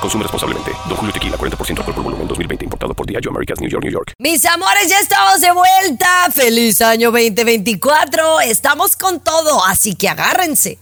Consume responsablemente. Don Julio Tequila, 40% alcohol por volumen, 2020. Importado por Diageo Americas, New York, New York. Mis amores, ya estamos de vuelta. ¡Feliz año 2024! Estamos con todo, así que agárrense.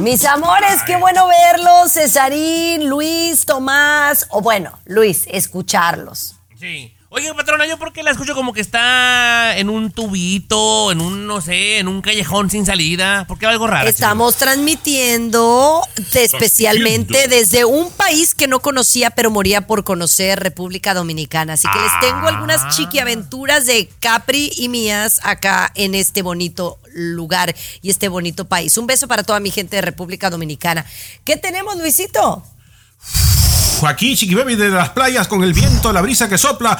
Mis amores, qué bueno verlos, Cesarín, Luis, Tomás, o bueno, Luis, escucharlos. Sí. Oye, patrona, yo porque la escucho como que está en un tubito, en un, no sé, en un callejón sin salida. ¿Por qué algo raro? Estamos transmitiendo especialmente desde un país que no conocía, pero moría por conocer, República Dominicana. Así que les tengo algunas Ah. chiquiaventuras de Capri y mías acá en este bonito lugar y este bonito país. Un beso para toda mi gente de República Dominicana. ¿Qué tenemos, Luisito? Aquí, Chiqui Baby, de las playas con el viento, la brisa que sopla.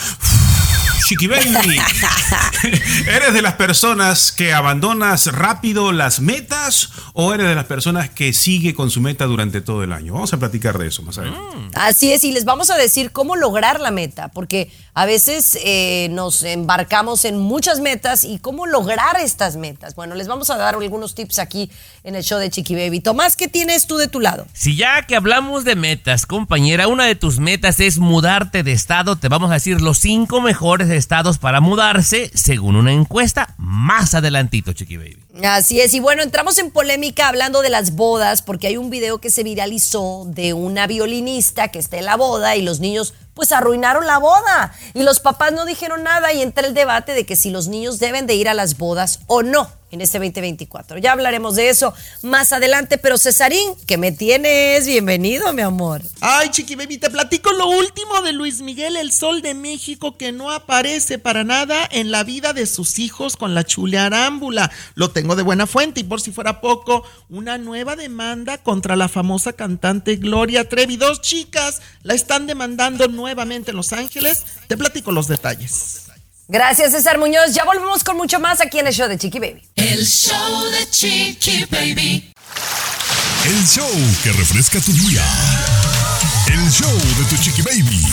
Chiqui Baby. ¿Eres de las personas que abandonas rápido las metas o eres de las personas que sigue con su meta durante todo el año? Vamos a platicar de eso más adelante. Así es, y les vamos a decir cómo lograr la meta, porque a veces eh, nos embarcamos en muchas metas y cómo lograr estas metas. Bueno, les vamos a dar algunos tips aquí en el show de Chiqui Baby. Tomás, ¿qué tienes tú de tu lado? Si ya que hablamos de metas, compañera, una de tus metas es mudarte de estado, te vamos a decir los cinco mejores estados para mudarse según una encuesta más adelantito, Chiqui Baby. Así es, y bueno, entramos en polémica hablando de las bodas, porque hay un video que se viralizó de una violinista que está en la boda y los niños pues arruinaron la boda y los papás no dijeron nada y entra el debate de que si los niños deben de ir a las bodas o no en este 2024. Ya hablaremos de eso más adelante, pero Cesarín, que me tienes? Bienvenido, mi amor. Ay, Chiqui Baby, te platico lo último de Luis Miguel, el Sol de México, que no aparece para nada en la vida de sus hijos con la chule arámbula. Lo tengo de buena fuente y por si fuera poco, una nueva demanda contra la famosa cantante Gloria Trevi. Dos chicas la están demandando nuevamente en Los Ángeles. Te platico los detalles. Gracias, César Muñoz. Ya volvemos con mucho más aquí en el show de Chiqui Baby. El show de Chiqui Baby. El show que refresca tu día. El show de tu chiqui baby.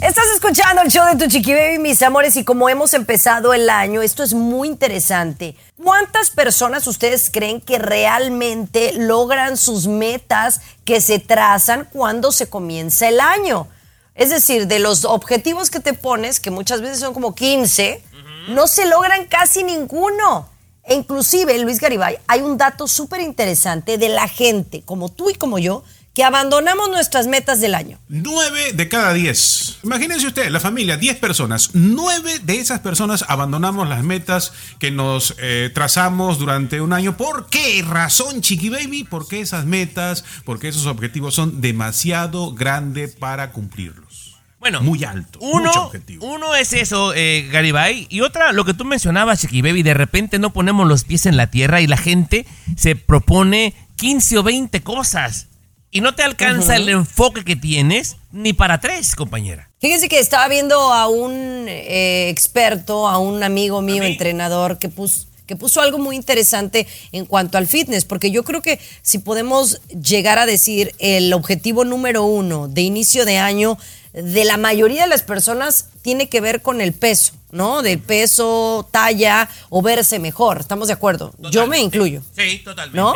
Estás escuchando el show de tu Chiqui Baby, mis amores, y como hemos empezado el año, esto es muy interesante. ¿Cuántas personas ustedes creen que realmente logran sus metas que se trazan cuando se comienza el año? Es decir, de los objetivos que te pones, que muchas veces son como 15, no se logran casi ninguno. E inclusive, Luis Garibay, hay un dato súper interesante de la gente, como tú y como yo, que abandonamos nuestras metas del año. Nueve de cada diez. Imagínense usted, la familia, diez personas. Nueve de esas personas abandonamos las metas que nos eh, trazamos durante un año. ¿Por qué razón, Chiqui Baby? Porque esas metas, porque esos objetivos son demasiado grandes para cumplirlos. Bueno, Muy alto. Uno, mucho objetivo. uno es eso, eh, Garibay. Y otra, lo que tú mencionabas, Chiqui Baby, de repente no ponemos los pies en la tierra y la gente se propone 15 o 20 cosas. Y no te alcanza el enfoque que tienes ni para tres, compañera. Fíjense que estaba viendo a un eh, experto, a un amigo mío, entrenador, que puso, que puso algo muy interesante en cuanto al fitness, porque yo creo que si podemos llegar a decir el objetivo número uno de inicio de año de la mayoría de las personas tiene que ver con el peso, ¿no? Del peso, talla o verse mejor. ¿Estamos de acuerdo? Yo me incluyo. Sí, totalmente. ¿no?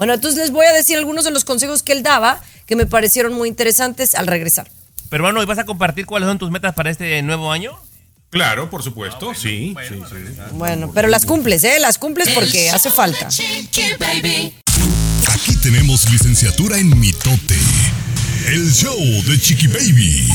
Bueno, entonces les voy a decir algunos de los consejos que él daba que me parecieron muy interesantes al regresar. Pero bueno, ¿y vas a compartir cuáles son tus metas para este nuevo año? Claro, por supuesto, sí, sí, sí. Bueno, pero las cumples, ¿eh? Las cumples porque hace falta. de Chiqui Baby. Aquí tenemos licenciatura en mitote. El show de Chiqui Baby.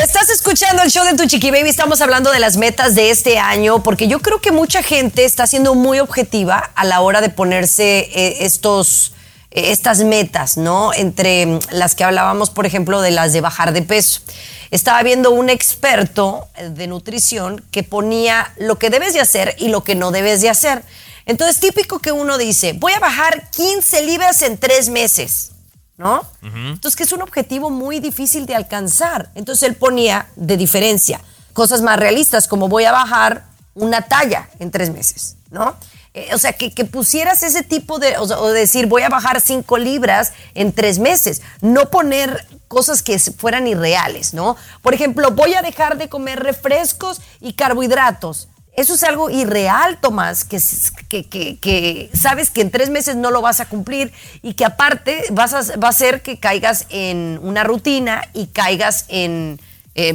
Estás escuchando el show de Tu Chiqui Baby. Estamos hablando de las metas de este año porque yo creo que mucha gente está siendo muy objetiva a la hora de ponerse eh, estos, eh, estas metas, ¿no? Entre las que hablábamos, por ejemplo, de las de bajar de peso. Estaba viendo un experto eh, de nutrición que ponía lo que debes de hacer y lo que no debes de hacer. Entonces, típico que uno dice, voy a bajar 15 libras en tres meses. ¿No? Entonces, que es un objetivo muy difícil de alcanzar. Entonces, él ponía de diferencia cosas más realistas, como voy a bajar una talla en tres meses, ¿no? Eh, o sea, que, que pusieras ese tipo de, o, sea, o decir, voy a bajar cinco libras en tres meses, no poner cosas que fueran irreales, ¿no? Por ejemplo, voy a dejar de comer refrescos y carbohidratos. Eso es algo irreal, Tomás, que, que, sabes que en tres meses no lo vas a cumplir y que aparte vas a, va a hacer que caigas en una rutina y caigas en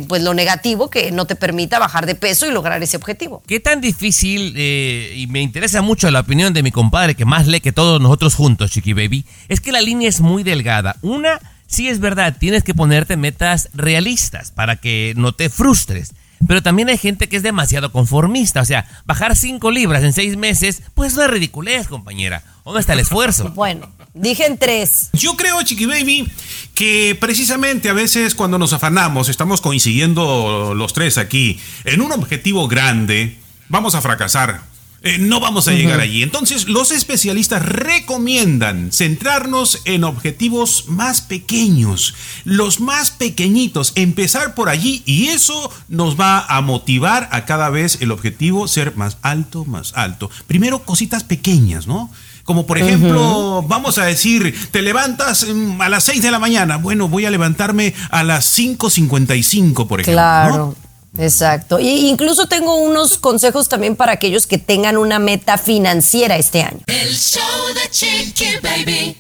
pues lo negativo que no te permita bajar de peso y lograr ese objetivo. ¿Qué tan difícil, eh, y me interesa mucho la opinión de mi compadre que más lee que todos nosotros juntos, Chiqui Baby, es que la línea es muy delgada. Una, sí es verdad, tienes que ponerte metas realistas para que no te frustres. Pero también hay gente que es demasiado conformista. O sea, bajar 5 libras en 6 meses, pues no es ridiculez, compañera. ¿Dónde está el esfuerzo? Bueno, dije en tres. Yo creo, Chiqui Baby, que precisamente a veces cuando nos afanamos, estamos coincidiendo los tres aquí, en un objetivo grande, vamos a fracasar. Eh, no vamos a llegar allí. Entonces, los especialistas recomiendan centrarnos en objetivos más pequeños, los más pequeñitos, empezar por allí y eso nos va a motivar a cada vez el objetivo ser más alto, más alto. Primero, cositas pequeñas, ¿no? Como por ejemplo, vamos a decir, te levantas mm, a las 6 de la mañana. Bueno, voy a levantarme a las 5.55, por ejemplo. Claro. ¿no? Exacto. Y incluso tengo unos consejos también para aquellos que tengan una meta financiera este año. El show de Chiqui Baby.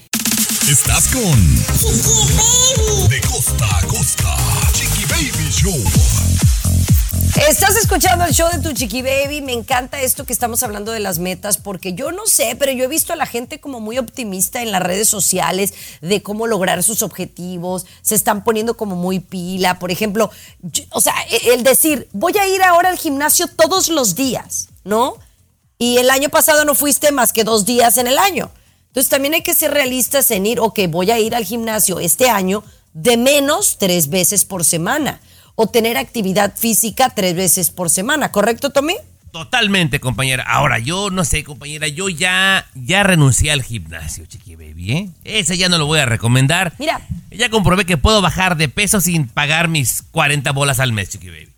Estás con Chiqui Baby. De costa a costa. Chiqui Baby Show. Estás escuchando el show de tu chiqui baby. Me encanta esto que estamos hablando de las metas, porque yo no sé, pero yo he visto a la gente como muy optimista en las redes sociales de cómo lograr sus objetivos. Se están poniendo como muy pila. Por ejemplo, o sea, e- el decir, voy a ir ahora al gimnasio todos los días, ¿no? Y el año pasado no fuiste más que dos días en el año. Entonces también hay que ser realistas en ir, ok, voy a ir al gimnasio este año de menos tres veces por semana o tener actividad física tres veces por semana, ¿correcto, Tommy? Totalmente, compañera. Ahora, yo no sé, compañera, yo ya, ya renuncié al gimnasio, Chiqui Baby, ¿eh? Ese ya no lo voy a recomendar. Mira. Ya comprobé que puedo bajar de peso sin pagar mis 40 bolas al mes, Chiqui Baby.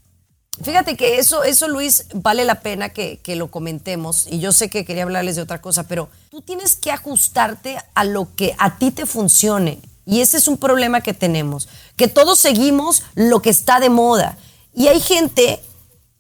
Fíjate que eso, eso Luis, vale la pena que, que lo comentemos. Y yo sé que quería hablarles de otra cosa, pero tú tienes que ajustarte a lo que a ti te funcione. Y ese es un problema que tenemos, que todos seguimos lo que está de moda. Y hay gente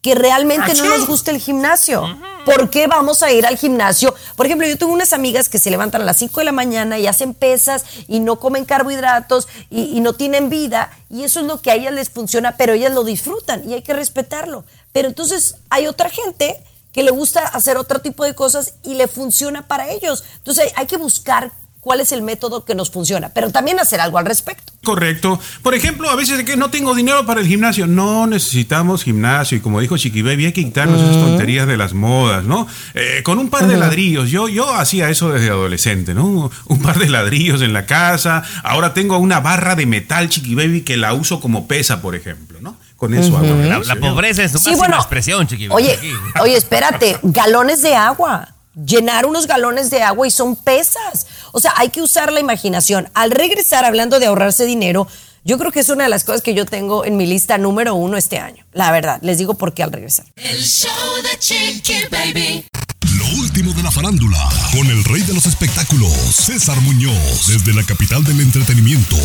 que realmente no nos gusta el gimnasio. ¿Por qué vamos a ir al gimnasio? Por ejemplo, yo tengo unas amigas que se levantan a las 5 de la mañana y hacen pesas y no comen carbohidratos y, y no tienen vida. Y eso es lo que a ellas les funciona, pero ellas lo disfrutan y hay que respetarlo. Pero entonces hay otra gente que le gusta hacer otro tipo de cosas y le funciona para ellos. Entonces hay que buscar cuál es el método que nos funciona, pero también hacer algo al respecto. Correcto. Por ejemplo, a veces que no tengo dinero para el gimnasio. No necesitamos gimnasio. Y como dijo Chiqui Baby, hay que quitarnos esas tonterías de las modas, ¿no? Eh, con un par de ladrillos. Yo, yo hacía eso desde adolescente, ¿no? Un par de ladrillos en la casa. Ahora tengo una barra de metal, Chiqui Baby, que la uso como pesa, por ejemplo, ¿no? Con eso hago La, ejercicio. la pobreza es su Sí, máxima bueno, expresión, Chiqui Baby. Oye, oye, espérate, galones de agua. Llenar unos galones de agua y son pesas. O sea, hay que usar la imaginación. Al regresar, hablando de ahorrarse dinero, yo creo que es una de las cosas que yo tengo en mi lista número uno este año. La verdad, les digo por qué al regresar. El show de Chiqui Baby. Lo último de la farándula, con el rey de los espectáculos, César Muñoz, desde la capital del entretenimiento,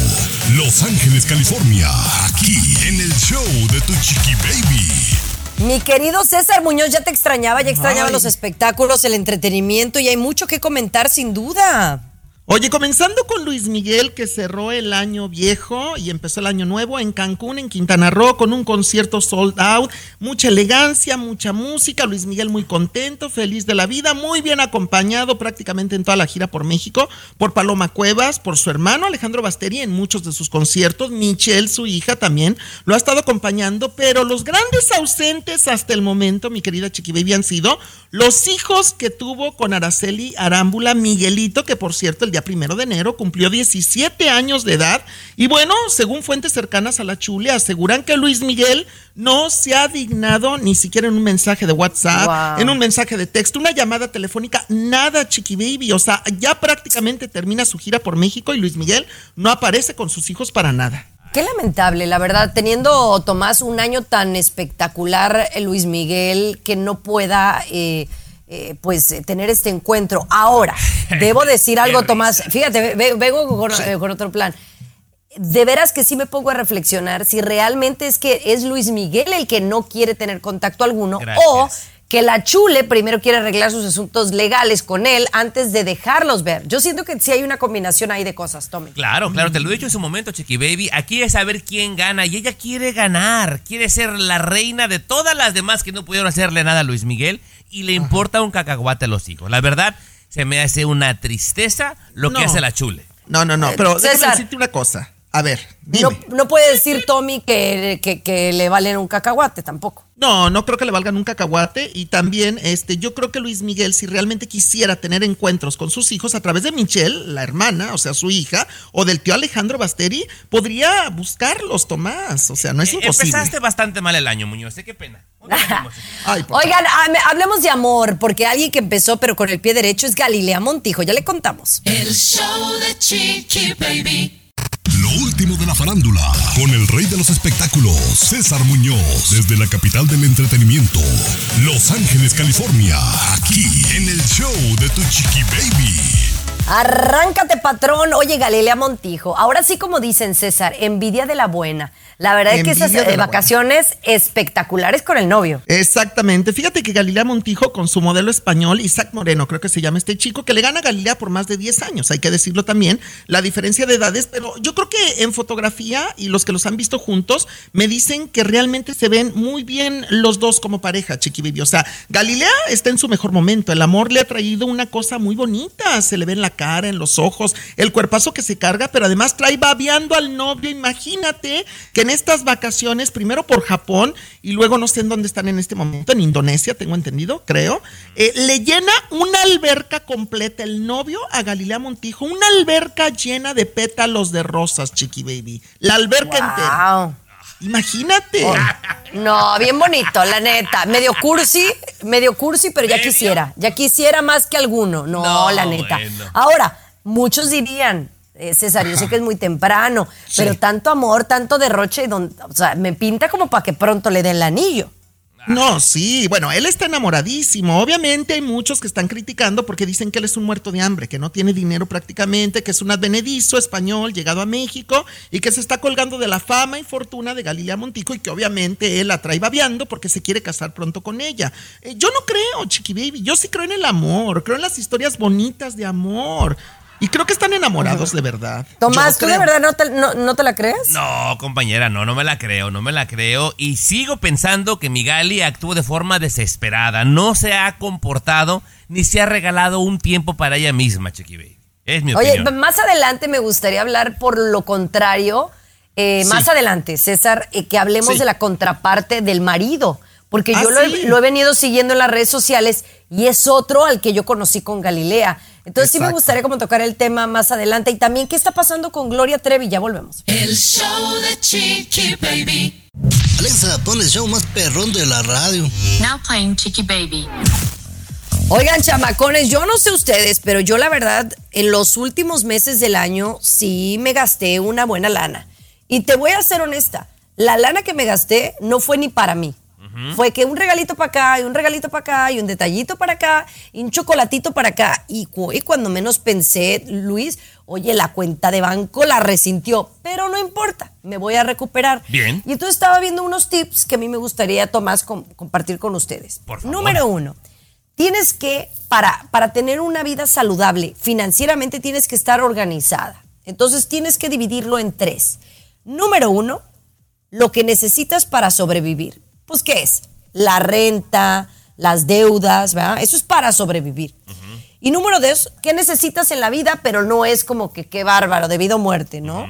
Los Ángeles, California, aquí en el show de tu chiqui baby. Mi querido César Muñoz, ya te extrañaba, ya extrañaba Ay. los espectáculos, el entretenimiento y hay mucho que comentar sin duda. Oye, comenzando con Luis Miguel, que cerró el año viejo y empezó el año nuevo en Cancún, en Quintana Roo, con un concierto sold out, mucha elegancia, mucha música. Luis Miguel muy contento, feliz de la vida, muy bien acompañado prácticamente en toda la gira por México, por Paloma Cuevas, por su hermano Alejandro Basteri en muchos de sus conciertos. Michelle, su hija, también lo ha estado acompañando, pero los grandes ausentes hasta el momento, mi querida Chiqui han sido los hijos que tuvo con Araceli Arámbula, Miguelito, que por cierto el día primero de enero, cumplió 17 años de edad. Y bueno, según fuentes cercanas a la Chule, aseguran que Luis Miguel no se ha dignado ni siquiera en un mensaje de WhatsApp, Wow. en un mensaje de texto, una llamada telefónica, nada, chiqui baby. O sea, ya prácticamente termina su gira por México y Luis Miguel no aparece con sus hijos para nada. Qué lamentable, la verdad, teniendo Tomás un año tan espectacular, eh, Luis Miguel, que no pueda eh, eh, pues eh, tener este encuentro. Ahora, debo decir algo, Tomás. Fíjate, ve- ve- vengo con, eh, con otro plan. De veras que sí me pongo a reflexionar si realmente es que es Luis Miguel el que no quiere tener contacto alguno Gracias. o que la chule primero quiere arreglar sus asuntos legales con él antes de dejarlos ver. Yo siento que sí hay una combinación ahí de cosas, Tommy. Claro, claro, te lo he dicho en su momento, Chiqui Baby. Aquí es saber quién gana y ella quiere ganar. Quiere ser la reina de todas las demás que no pudieron hacerle nada a Luis Miguel y le importa un cacahuate a los hijos. La verdad, se me hace una tristeza lo que hace la chule. No, no, no, pero déjame decirte una cosa. A ver, No, dime. no puede decir Tommy que, que- que le valen un cacahuate tampoco. No, no creo que le valgan un cacahuate y también este yo creo que Luis Miguel si realmente quisiera tener encuentros con sus hijos a través de Michelle, la hermana, o sea, su hija, o del tío Alejandro Basteri, podría buscarlos, Tomás, o sea, no es Eh, imposible. Empezaste bastante mal el año, Muñoz. ¿eh? Qué pena. Ay, Oigan, hable- hablemos de amor, porque alguien que empezó pero con el pie derecho es Galilea Montijo, ya le contamos. El show de Chiqui Baby. Lo último de la farándula, con el rey de los espectáculos, César Muñoz, desde la capital del entretenimiento, Los Ángeles, California, aquí en el show de Tu Chiqui Baby. Arráncate, patrón. Oye, Galilea Montijo. Ahora sí, como dicen César, envidia de la buena. La verdad es que esas de eh, vacaciones espectaculares con el novio. Exactamente. Fíjate que Galilea Montijo con su modelo español, Isaac Moreno, creo que se llama este chico, que le gana a Galilea por más de 10 años. Hay que decirlo también, la diferencia de edades, pero yo creo que en fotografía y los que los han visto juntos me dicen que realmente se ven muy bien los dos como pareja, Chiqui Baby. O sea, Galilea está en su mejor momento. El amor le ha traído una cosa muy bonita. Se le ve en la cara, en los ojos, el cuerpazo que se carga, pero además trae babeando al novio. Imagínate que en estas vacaciones, primero por Japón y luego no sé en dónde están en este momento, en Indonesia, tengo entendido, creo, eh, le llena una alberca completa el novio a Galilea Montijo, una alberca llena de pétalos de rosas, Chiqui Baby. La alberca entera. Wow. Imagínate. No, bien bonito, la neta. Medio cursi, medio cursi, pero ya ¿Medio? quisiera. Ya quisiera más que alguno. No, No, la neta. bueno. Ahora, muchos dirían, eh, César, yo sé que es muy temprano, pero tanto amor, tanto derroche, don- o sea, me pinta como para que pronto le den el anillo. No, sí, bueno, él está enamoradísimo. Obviamente hay muchos que están criticando porque dicen que él es un muerto de hambre, que no tiene dinero prácticamente, que es un advenedizo español llegado a México y que se está colgando de la fama y fortuna de Galilea Montico y que obviamente él la trae babeando porque se quiere casar pronto con ella. Eh, yo no creo, Chiqui Baby, yo sí creo en el amor, creo en las historias bonitas de amor y creo que están enamorados de verdad. Tomás, ¿tú de verdad no te, no, no te la crees? No, compañera, no, no me la creo, no me la creo. Y sigo pensando que mi Gali actuó de forma desesperada. No se ha comportado ni se ha regalado un tiempo para ella misma, Chiqui Baby. Es mi Oye, opinión. más adelante me gustaría hablar por lo contrario, eh, más adelante, César, eh, que hablemos Sí. de la contraparte del marido, porque Ah, yo lo he, lo he venido siguiendo en las redes sociales y es otro al que yo conocí con Galilea. Entonces sí me gustaría como tocar el tema más adelante y también qué está pasando con Gloria Trevi, ya volvemos. El show de Chiqui Baby. Alexa, pon el show más perrón de la radio. Now playing Chicky Baby. Oigan, chamacones, yo no sé ustedes, pero yo la verdad, en los últimos meses del año sí me gasté una buena lana. Y te voy a ser honesta, la lana que me gasté no fue ni para mí. Fue que un regalito para acá, y un regalito para acá, y un detallito para acá, y un chocolatito para acá. Y, cu- y cuando menos pensé, Luis, oye, la cuenta de banco la resintió, pero no importa, me voy a recuperar. Bien. Y entonces estaba viendo unos tips que a mí me gustaría, Tomás, com- compartir con ustedes. Por favor. Número uno, tienes que, para, para tener una vida saludable, financieramente tienes que estar organizada. Entonces tienes que dividirlo en tres. Número uno, lo que necesitas para sobrevivir. Pues, ¿qué es? La renta, las deudas, ¿verdad? Eso es para sobrevivir. Y número dos, ¿qué necesitas en la vida? Pero no es como que qué bárbaro, de vida o muerte, ¿no?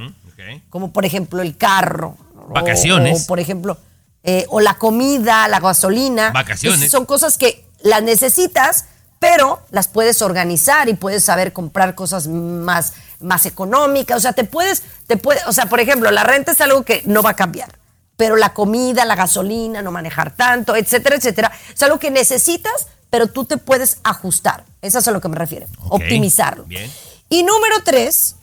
Como por ejemplo el carro. o- Vacaciones. O, por ejemplo, eh, o la comida, la gasolina. Vacaciones. Esas son cosas que las necesitas, pero las puedes organizar y puedes saber comprar cosas más, más económicas. O sea, te puedes, te puede, o sea, por ejemplo, la renta es algo que no va a cambiar. Pero la comida, la gasolina, no manejar tanto, etcétera, etcétera, es algo que necesitas, pero tú te puedes ajustar. Eso es a lo que me refiero. Optimizarlo. bien. Y número tres,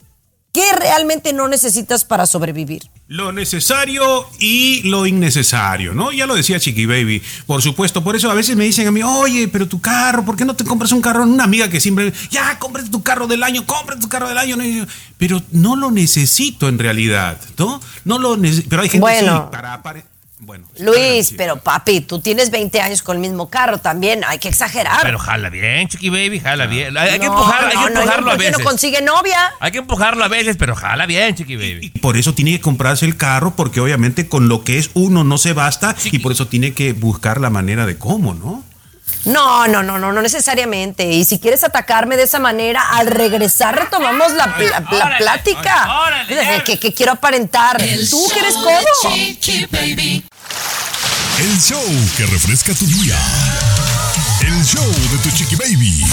¿qué realmente no necesitas para sobrevivir? Lo necesario y lo innecesario, ¿no? Ya lo decía Chiqui Baby, por supuesto. Por eso a veces me dicen a mí, oye, pero tu carro, ¿por qué no te compras un carro? Una amiga que siempre, ya, cómprate tu carro del año, cómprate tu carro del año. Pero no lo necesito en realidad, ¿no? No lo necesito. Pero hay gente Bueno. sí, para apare- Bueno. Luis, pero papi, tú tienes 20 años con el mismo carro también, hay que exagerar. Pero jala bien, Chiqui Baby, jala bien. Hay, hay que No, empujarlo, hay no, que no, empujarlo no, a ¿por qué veces. no consigue novia? Hay que empujarlo a veces, pero jala bien, Chiqui Baby. Por eso tiene que comprarse el carro, porque obviamente con lo que es uno no se basta y por eso tiene que buscar la manera de cómo, ¿no? No, no, no, no, no necesariamente. Y si quieres atacarme de esa manera, al regresar retomamos la, plática. órale, que, que quiero aparentar. El Tú que eres codo. Chiqui Baby. El show que refresca tu día. El show de tu chiqui baby.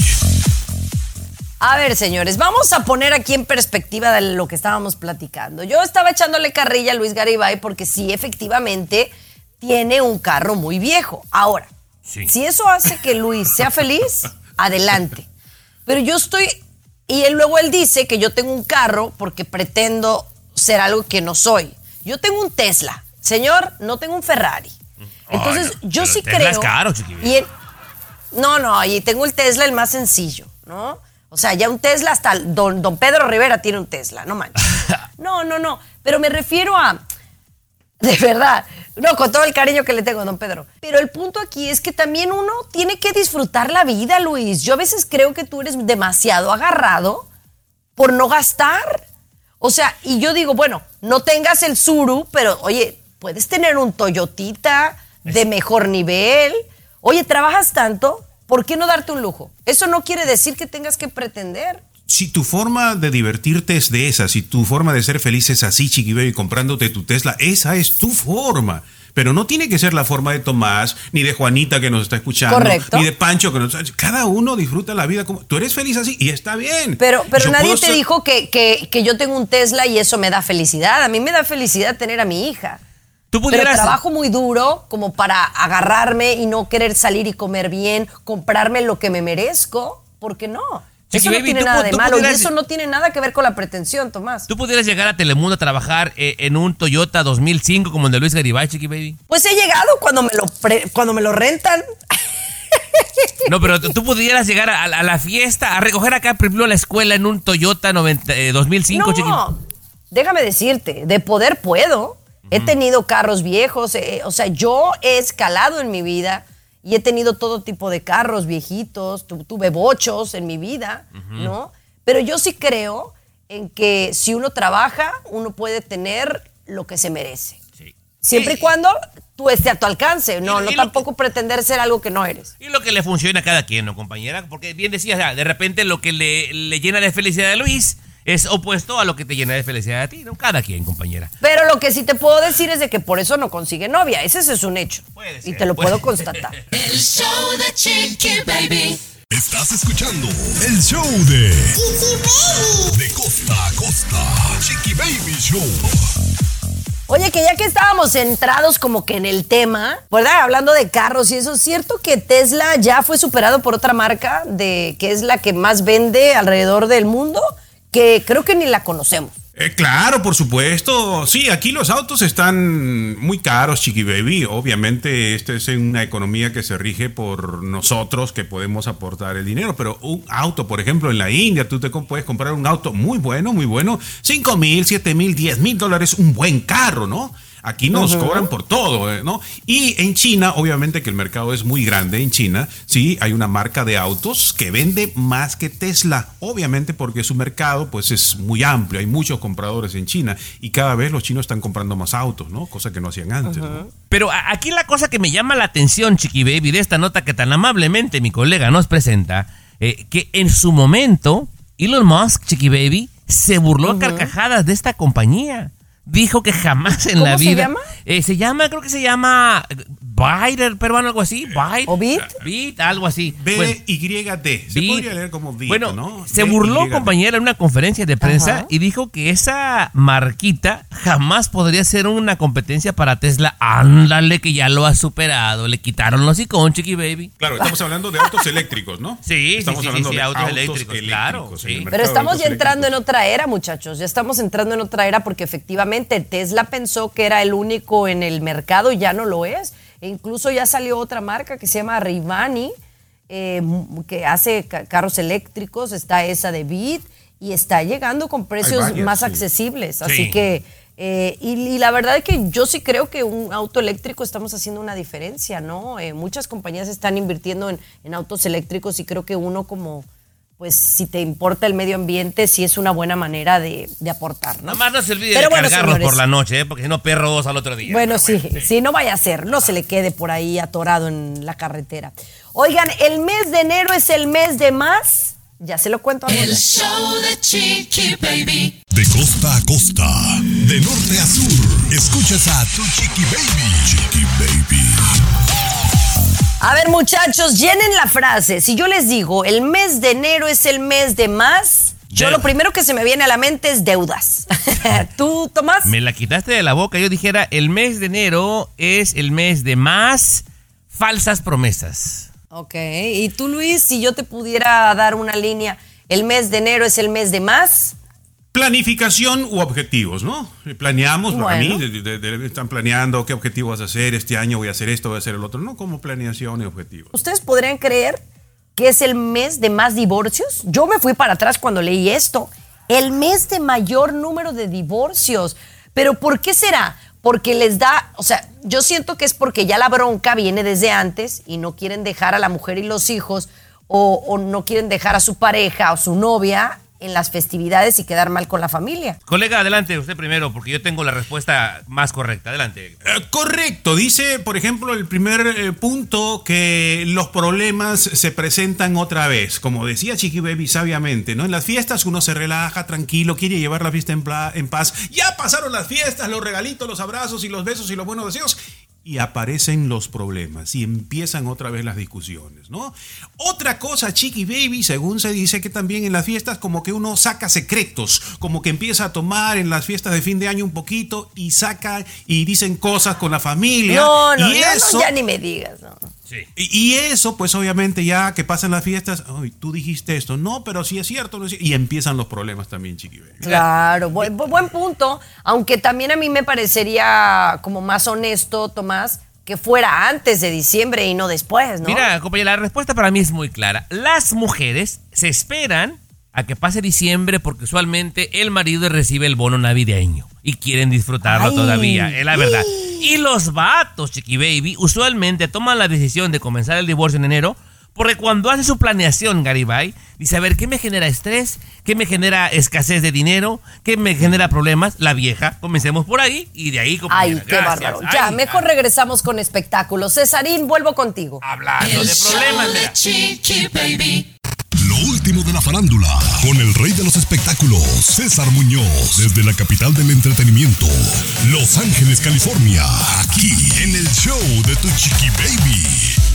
A ver, señores, vamos a poner aquí en perspectiva de lo que estábamos platicando. Yo estaba echándole carrilla a Luis Garibay porque sí, efectivamente, tiene un carro muy viejo. Ahora, si eso hace que Luis sea feliz, adelante. Pero yo estoy, y él luego él dice que yo tengo un carro porque pretendo ser algo que no soy. Yo tengo un Tesla. Señor, no tengo un Ferrari. Entonces, no, yo sí Tesla creo. es caro, y el- no, no, y tengo el Tesla el más sencillo, ¿no? O sea, ya un Tesla, hasta el don, don Pedro Rivera tiene un Tesla, no manches. No, no, no, pero me refiero a, de verdad, no, con todo el cariño que le tengo don Pedro. Pero el punto aquí es que también uno tiene que disfrutar la vida, Luis. Yo a veces creo que tú eres demasiado agarrado por no gastar. O sea, y yo digo, bueno, no tengas el Suru, pero oye, puedes tener un Toyotita de mejor nivel. Oye, trabajas tanto, ¿por qué no darte un lujo? Eso no quiere decir que tengas que pretender. Si tu forma de divertirte es de esa, si tu forma de ser feliz es así, Chiqui Baby, comprándote tu Tesla, esa es tu forma. Pero no tiene que ser la forma de Tomás, ni de Juanita que nos está escuchando, Correcto. ni de Pancho que nos está Cada uno disfruta la vida como. Tú eres feliz así y está bien. Pero, pero Yo nadie te ser- dijo que, que- que yo tengo un Tesla y eso me da felicidad. A mí me da felicidad tener a mi hija. Tú Pero pudieras. trabajo muy duro como para agarrarme y no querer salir y comer bien, comprarme lo que me merezco. ¿Por qué no? Chiqui eso no Baby, tiene tú nada de malo y pudieras- eso no tiene nada que ver con la pretensión, Tomás. Tú pudieras llegar a Telemundo a trabajar eh, en un Toyota 2005 como el de Luis Garibay, Chiqui Baby. Pues he llegado cuando me lo, pre- cuando me lo rentan. No, pero tú pudieras llegar a, a la fiesta, a recoger acá, por ejemplo, a la escuela en un Toyota 90, eh, 2005, Chiqui No, déjame decirte, de poder puedo. He tenido carros viejos, eh, o sea, yo he escalado en mi vida y he tenido todo tipo de carros viejitos, tu- tuve bochos en mi vida, ¿no? Pero yo sí creo en que si uno trabaja, uno puede tener lo que se merece. Siempre y cuando tú estés a tu alcance, no, Y- no y tampoco pretender ser algo que no eres. Y lo que le funciona a cada quien, ¿no, compañera? Porque bien decías, ya, de repente lo que le, le llena de felicidad a Luis es opuesto a lo que te llena de felicidad a ti, ¿no? Cada quien, compañera. Pero lo que sí te puedo decir es de que por eso no consigue novia. Ese, ese es un hecho. y te lo puede- puedo constatar. El show de Chiqui Baby. Estás escuchando el show de De costa a costa. Chiqui Baby Show. Oye, que ya que estábamos centrados como que en el tema, ¿verdad? Hablando de carros y eso, ¿es cierto que Tesla ya fue superado por otra marca de que es la que más vende alrededor del mundo? Que creo que ni la conocemos. Eh, claro, por supuesto. Sí, aquí los autos están muy caros, Chiqui Baby. Obviamente, esta es una economía que se rige por nosotros que podemos aportar el dinero. Pero un auto, por ejemplo, en la India, tú te puedes comprar un auto muy bueno, muy bueno. 5 mil, 7 mil, 10 mil dólares, un buen carro, ¿no? Aquí nos cobran por todo, eh, ¿no? Y en China, obviamente que el mercado es muy grande en China, sí, hay una marca de autos que vende más que Tesla, obviamente porque su mercado pues es muy amplio, hay muchos compradores en China y cada vez los chinos están comprando más autos, ¿no? Cosa que no hacían antes, ¿no? Pero aquí la cosa que me llama la atención, Chiqui Baby, de esta nota que tan amablemente mi colega nos presenta, eh, que en su momento Elon Musk, Chiqui Baby, se burló a carcajadas de esta compañía. Dijo que jamás en ¿Cómo la se vida. llama? Eh, se llama, creo que se llama Byte, el peruano, algo así. Byte. ¿O Beat? Beat, algo así. B Bueno, Y D. Se Beat. podría leer como Beat, Bueno, ¿no? se burló, compañera, en una conferencia de prensa Ajá. y dijo que esa marquita jamás podría ser una competencia para Tesla. Ándale, que ya lo ha superado. Le quitaron los iconos, Chiqui Baby. Claro, estamos hablando de autos eléctricos, ¿no? Sí, estamos sí, sí, hablando sí, de autos eléctricos, claro, en el sí. mercado Pero estamos ya entrando en eléctricos. otra era, muchachos. Ya estamos entrando en otra era porque efectivamente Tesla pensó que era el único en el mercado y ya no lo es. E incluso ya salió otra marca que se llama Rivani, eh, que hace ca- carros eléctricos. Está esa de Beat y está llegando con precios varias, más sí. accesibles. Así Sí. que, eh, y, y la verdad es que yo sí creo que un auto eléctrico estamos haciendo una diferencia, ¿no? Eh, muchas compañías están invirtiendo en, en autos eléctricos y creo que uno como, pues si te importa el medio ambiente, sí es una buena manera de, de aportar, ¿no? Nada más no se olvide Pero de bueno, cargarlos señores, por la noche, ¿eh? porque si no, perros al otro día. Bueno, sí, sí, no vaya a ser, no se le quede por ahí atorado en la carretera. Oigan, el mes de enero es el mes de más, ya se lo cuento a El show de Chiqui Baby. De costa a costa, de norte a sur, escuchas a tu chiqui baby. Chiqui baby. A ver, muchachos, llenen la frase. Si yo les digo, el mes de enero es el mes de más, yo lo primero que se me viene a la mente es deudas. ¿Tú, Tomás? Me la quitaste de la boca. Yo dijera, el mes de enero es el mes de más falsas promesas. Ok. ¿Y tú, Luis, si yo te pudiera dar una línea, el mes de enero es el mes de más? Planificación u objetivos, ¿no? Planeamos, para Bueno. mí, de- de- de- están planeando qué objetivo vas a hacer, este año voy a hacer esto, voy a hacer el otro, no como planeación y objetivos. ¿Ustedes podrían creer que es el mes de más divorcios? Yo me fui para atrás cuando leí esto. El mes de mayor número de divorcios. ¿Pero por qué será? Porque les da, o sea, yo siento que es porque ya la bronca viene desde antes y no quieren dejar a la mujer y los hijos o, o no quieren dejar a su pareja o su novia en las festividades y quedar mal con la familia. Colega, adelante, usted primero, porque yo tengo la respuesta más correcta. Adelante. Eh, correcto, dice, por ejemplo, el primer eh, punto que los problemas se presentan otra vez. Como decía Chiqui Baby sabiamente, ¿no? En las fiestas uno se relaja, tranquilo, quiere llevar la fiesta en, pla- en paz. Ya pasaron las fiestas, los regalitos, los abrazos y los besos y los buenos deseos. Y aparecen los problemas y empiezan otra vez las discusiones, ¿no? Otra cosa, Chiqui Baby, según se dice que también en las fiestas como que uno saca secretos, como que empieza a tomar en las fiestas de fin de año un poquito y saca y dicen cosas con la familia. No, no, y no, no, eso, ya ni me digas. no. Sí. y y eso, pues obviamente ya que pasan las fiestas, ay, tú dijiste esto, no, pero sí es cierto, no es cierto", y empiezan los problemas también, Chiqui. Claro, buen, bu- buen punto. Aunque también a mí me parecería como más honesto, Tomás, que fuera antes de diciembre y no después, ¿no? Mira, compañera, la respuesta para mí es muy clara. Las mujeres se esperan a que pase diciembre porque usualmente el marido recibe el bono navideño y quieren disfrutarlo Ay. todavía, es la verdad. Y los vatos, chiqui baby, usualmente toman la decisión de comenzar el divorcio en enero porque cuando hace su planeación, Garibay, dice, a ver, ¿qué me genera estrés? ¿Qué me genera escasez de dinero? ¿Qué me genera problemas? La vieja, comencemos por ahí y de ahí, Ay, compañera. qué Gracias. bárbaro. Ya, Ay, mejor ay. regresamos con espectáculos. Cesarín, vuelvo contigo. Hablando El de show problemas, de. Chiqui Baby. Lo último de la farándula, con el rey de los espectáculos, César Muñoz, desde la capital del entretenimiento, Los Ángeles, California, aquí en el show de tu chiqui baby.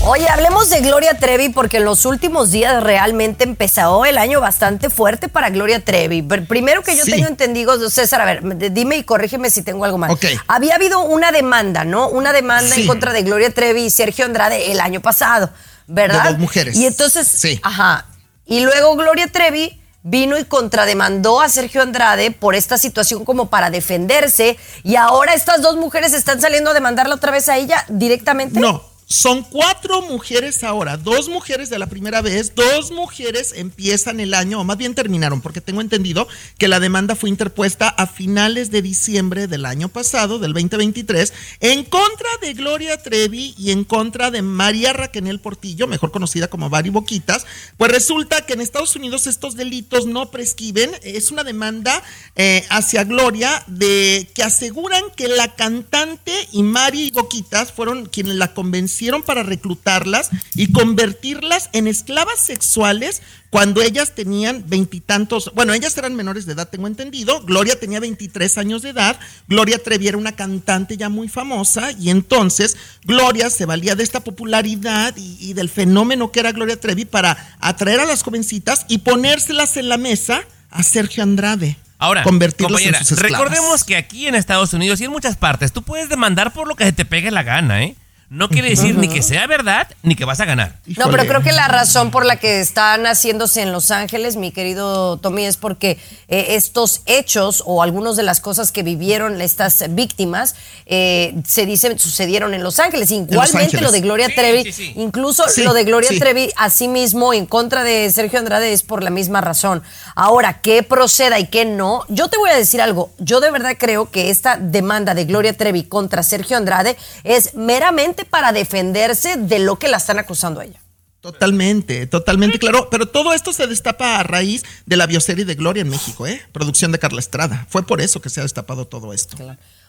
Oye, hablemos de Gloria Trevi porque en los últimos días realmente empezó el año bastante fuerte para Gloria Trevi. Pr- Primero que yo Sí. tengo entendido, César, a ver, dime y corrígeme si tengo algo mal. Ok. Había habido una demanda, ¿no? Una demanda en contra de Gloria Trevi y Sergio Andrade el año pasado, ¿verdad? De dos mujeres. Y entonces, Sí. ajá. Y luego Gloria Trevi vino y contrademandó a Sergio Andrade por esta situación como para defenderse y ahora estas dos mujeres están saliendo a demandarla otra vez a ella directamente. No, son cuatro mujeres ahora, dos mujeres de la primera vez, dos mujeres empiezan el año, o más bien terminaron, porque tengo entendido que la demanda fue interpuesta a finales de diciembre del año pasado, del 2023, en contra de Gloria Trevi y en contra de María Raquel Portillo, mejor conocida como Bari Boquitas. Pues resulta que en Estados Unidos estos delitos no prescriben, es una demanda eh, hacia Gloria de que aseguran que la cantante y Mari Boquitas fueron quienes la convencieron convencieron para reclutarlas y convertirlas en esclavas sexuales cuando ellas tenían veintitantos, bueno, ellas eran menores de edad, tengo entendido, Gloria tenía 23 años de edad, Gloria Trevi era una cantante ya muy famosa y entonces Gloria se valía de esta popularidad y, y del fenómeno que era Gloria Trevi para atraer a las jovencitas y ponérselas en la mesa a Sergio Andrade. Ahora, compañera, recordemos que aquí en Estados Unidos y en muchas partes tú puedes demandar por lo que se te pegue la gana, ¿eh? No quiere decir ni que sea verdad ni que vas a ganar. No, pero creo que la razón por la que están haciéndose en Los Ángeles, mi querido Tommy, es porque eh, estos hechos o algunas de las cosas que vivieron estas víctimas eh, se dicen sucedieron en Los Ángeles. Igualmente Ángeles. lo de Gloria Sí, Trevi, sí, sí. incluso Sí, lo de Gloria sí. Trevi, así mismo en contra de Sergio Andrade es por la misma razón. Ahora, ¿qué proceda y qué no? Yo te voy a decir algo. Yo de verdad creo que esta demanda de Gloria Trevi contra Sergio Andrade es meramente para defenderse de lo que la están acusando a ella. Totalmente, totalmente claro. Pero todo esto se destapa a raíz de la bioserie de Gloria en México, ¿eh? Producción de Carla Estrada. Fue por eso que se ha destapado todo esto.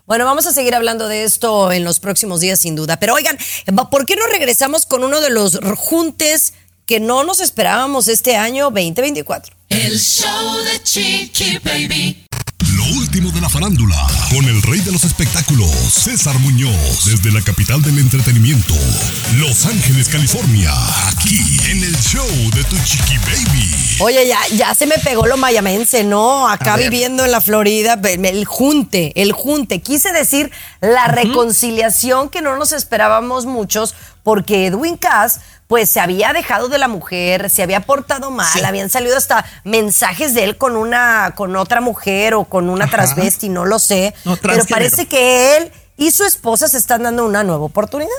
Bueno, vamos a seguir hablando de esto en los próximos días, sin duda. Pero oigan, ¿por qué no regresamos con uno de los juntes que no nos esperábamos este año 2024? El show de Chiqui Baby. Lo último de la farándula, con el rey de los espectáculos, César Muñoz, desde la capital del entretenimiento, Los Ángeles, California, aquí en el show de Tu Chiqui Baby. Oye, ya, ya se me pegó lo mayamense, ¿no? Acá viviendo en la Florida, el junte, el junte. Quise decir la reconciliación que no nos esperábamos muchos, porque Edwin Cass, pues se había dejado de la mujer, se había portado mal, Sí. habían salido hasta mensajes de él con una, con otra mujer o con una Ajá. transvesti, no lo sé. No, pero parece que él y su esposa se están dando una nueva oportunidad.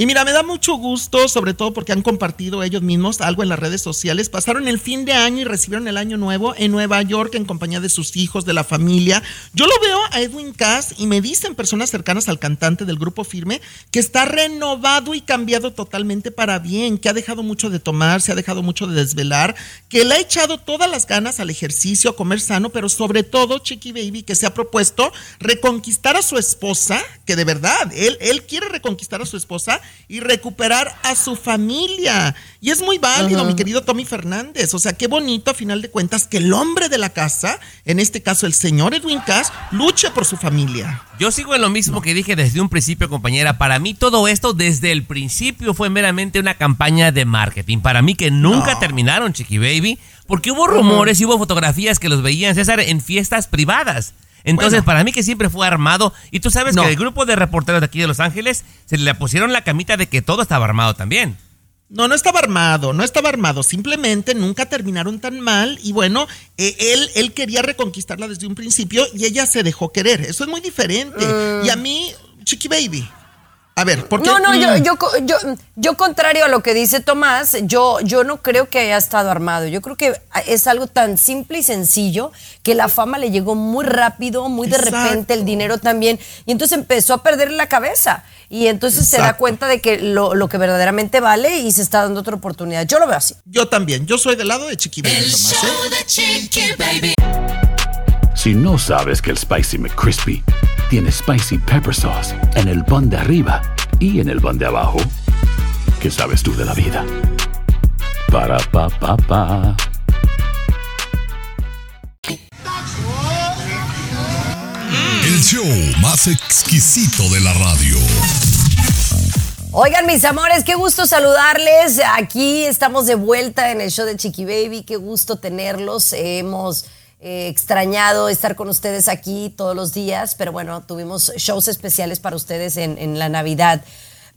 Y mira, me da mucho gusto, sobre todo porque han compartido ellos mismos algo en las redes sociales. Pasaron el fin de año y recibieron el año nuevo en Nueva York en compañía de sus hijos, de la familia. Yo lo veo a Edwin Cass y me dicen personas cercanas al cantante del grupo Firme que está renovado y cambiado totalmente para bien, que ha dejado mucho de tomar, se ha dejado mucho de desvelar, que le ha echado todas las ganas al ejercicio, a comer sano, pero sobre todo, Chiqui Baby, que se ha propuesto reconquistar a su esposa, que de verdad, él, él quiere reconquistar a su esposa y recuperar a su familia. Y es muy válido, mi querido Tommy Fernández. O sea, qué bonito a final de cuentas que el hombre de la casa, en este caso el señor Edwin Cass, luche por su familia. Yo sigo en lo mismo que dije desde un principio, compañera. Para mí todo esto desde el principio fue meramente una campaña de marketing. Para mí que nunca terminaron, Chiqui Baby, porque hubo rumores y hubo fotografías que los veían, César, en fiestas privadas. Entonces, Bueno. para mí que siempre fue armado. Y tú sabes No. que el grupo de reporteros de aquí de Los Ángeles se le pusieron la camita de que todo estaba armado también. No, no estaba armado, no estaba armado, simplemente nunca terminaron tan mal y bueno, eh, él, él quería reconquistarla desde un principio y ella se dejó querer, eso es muy diferente. Y a mí, Chiqui Baby, a ver, ¿por qué? No, no, yo, Mm. yo, yo, yo contrario a lo que dice Tomás, yo, yo no creo que haya estado armado. Yo creo que es algo tan simple y sencillo que la fama le llegó muy rápido, muy de Exacto. repente, el dinero también, y entonces empezó a perder la cabeza. Y entonces se da cuenta de que lo, lo que verdaderamente vale y se está dando otra oportunidad. Yo lo veo así. Yo también, yo soy del lado de Chiqui Baby, El Tomás, ¿eh? show de Chiqui Baby. Si no sabes que el Spicy McCrispy tiene Spicy Pepper Sauce en el pan de arriba y en el pan de abajo, ¿qué sabes tú de la vida? Para, pa, pa, pa. El show más exquisito de la radio. Oigan, mis amores, qué gusto saludarles. Aquí estamos de vuelta en el show de Chiqui Baby. Qué gusto tenerlos. Hemos eh, extrañado estar con ustedes aquí todos los días, pero bueno, tuvimos shows especiales para ustedes en, en la Navidad.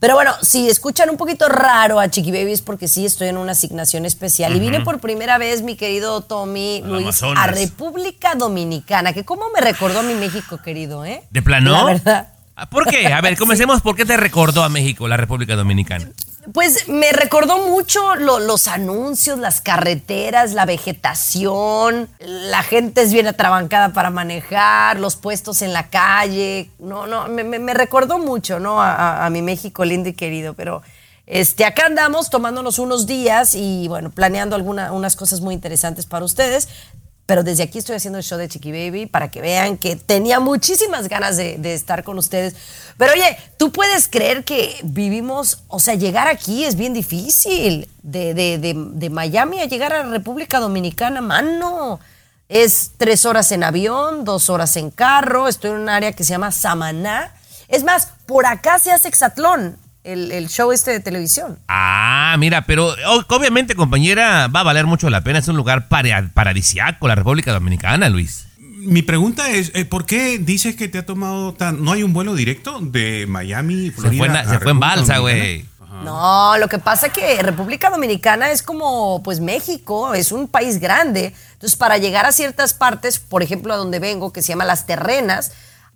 Pero bueno, si escuchan un poquito raro a Chiqui Baby es porque sí estoy en una asignación especial. Y vine por primera vez, mi querido Tommy Al Luis, Amazonas. a República Dominicana, que cómo me recordó a mi México, querido, ¿eh? ¿De plano? La verdad. ¿Por qué? A ver, comencemos. ¿Por qué te recordó a México, la República Dominicana? Pues me recordó mucho lo- los anuncios, las carreteras, la vegetación, la gente es bien atrabancada para manejar, los puestos en la calle. No, no, me, recordó mucho, ¿no? A, mi México lindo y querido, pero este, acá andamos tomándonos unos días y bueno, planeando algunas unas cosas muy interesantes para ustedes. Pero desde aquí estoy haciendo el show de Chiqui Baby para que vean que tenía muchísimas ganas de, estar con ustedes. Pero oye, tú puedes creer que vivimos, o sea, llegar aquí es bien difícil. De, de, de, Miami a llegar a República Dominicana, mano. Es tres horas en avión, dos horas en carro. Estoy en un área que se llama Samaná. Es más, por acá se hace Exatlón, el, el show este de televisión. Ah, mira, pero o- obviamente, compañera, va a valer mucho la pena. Es un lugar para- paradisiaco, la República Dominicana, Luis. Mi pregunta es, eh, ¿por qué dices que te ha tomado tan... ¿No hay un vuelo directo de Miami, Se Florida? fue, en- a se fue en balsa, güey. No, lo que pasa es que República Dominicana es como, pues México, es un país grande. Entonces, para llegar a ciertas partes, por ejemplo, a donde vengo, que se llama Las Terrenas,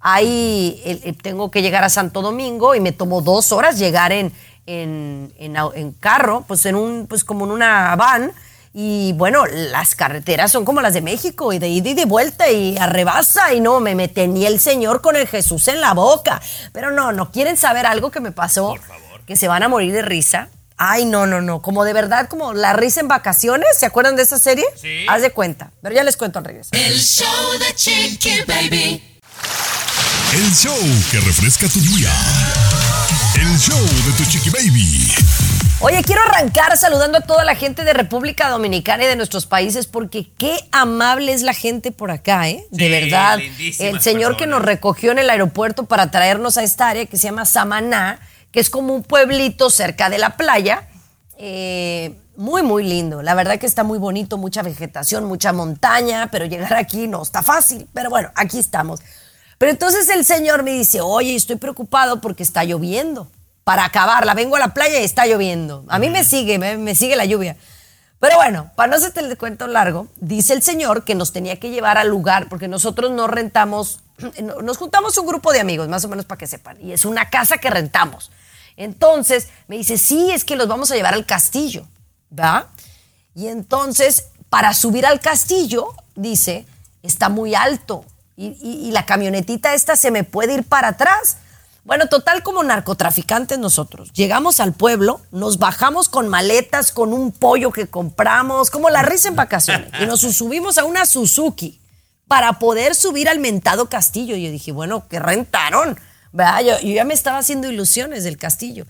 ahí tengo que llegar a Santo Domingo y me tomó dos horas llegar en, en, en carro, pues en un, pues como en una van. Y bueno, las carreteras son como las de México, y de ida y de vuelta, y arrebasa, y no, me, me tenía el Señor con el Jesús en la boca. Pero no, no quieren saber algo que me pasó, que se van a morir de risa. Ay, no, no, no, como de verdad, como la risa en vacaciones, ¿se acuerdan de esa serie? Sí. Haz de cuenta, pero ya les cuento al regresar. El show de Chiqui Baby. El show que refresca tu día. El show de tu chiqui baby. Oye, quiero arrancar saludando a toda la gente de República Dominicana y de nuestros países porque qué amable es la gente por acá, ¿eh? De Sí, verdad. El señor que nos recogió en el aeropuerto para traernos a esta área que se llama Samaná, que es como un pueblito cerca de la playa. eh, muy, muy lindo. La verdad que está muy bonito, mucha vegetación, mucha montaña, pero llegar aquí no está fácil. Pero bueno, aquí estamos. Pero entonces el señor me dice, oye, estoy preocupado porque está lloviendo. Para acabarla, vengo a la playa y está lloviendo. A mí me sigue, me, me sigue la lluvia. Pero bueno, para no hacerte el cuento largo, dice el señor que nos tenía que llevar al lugar, porque nosotros no rentamos, no- nos juntamos un grupo de amigos, más o menos para que sepan, y es una casa que rentamos. Entonces me dice, sí, es que los vamos a llevar al castillo, ¿va? Y entonces, para subir al castillo, dice, está muy alto y, y- y la camionetita esta se me puede ir para atrás. Bueno, total como narcotraficantes nosotros. Llegamos al pueblo, nos bajamos con maletas, con un pollo que compramos, como la risa en vacaciones, y nos subimos a una Suzuki para poder subir al mentado castillo. Y yo dije, bueno, ¿qué rentaron? ¿Verdad? Yo, yo ya me estaba haciendo ilusiones del castillo.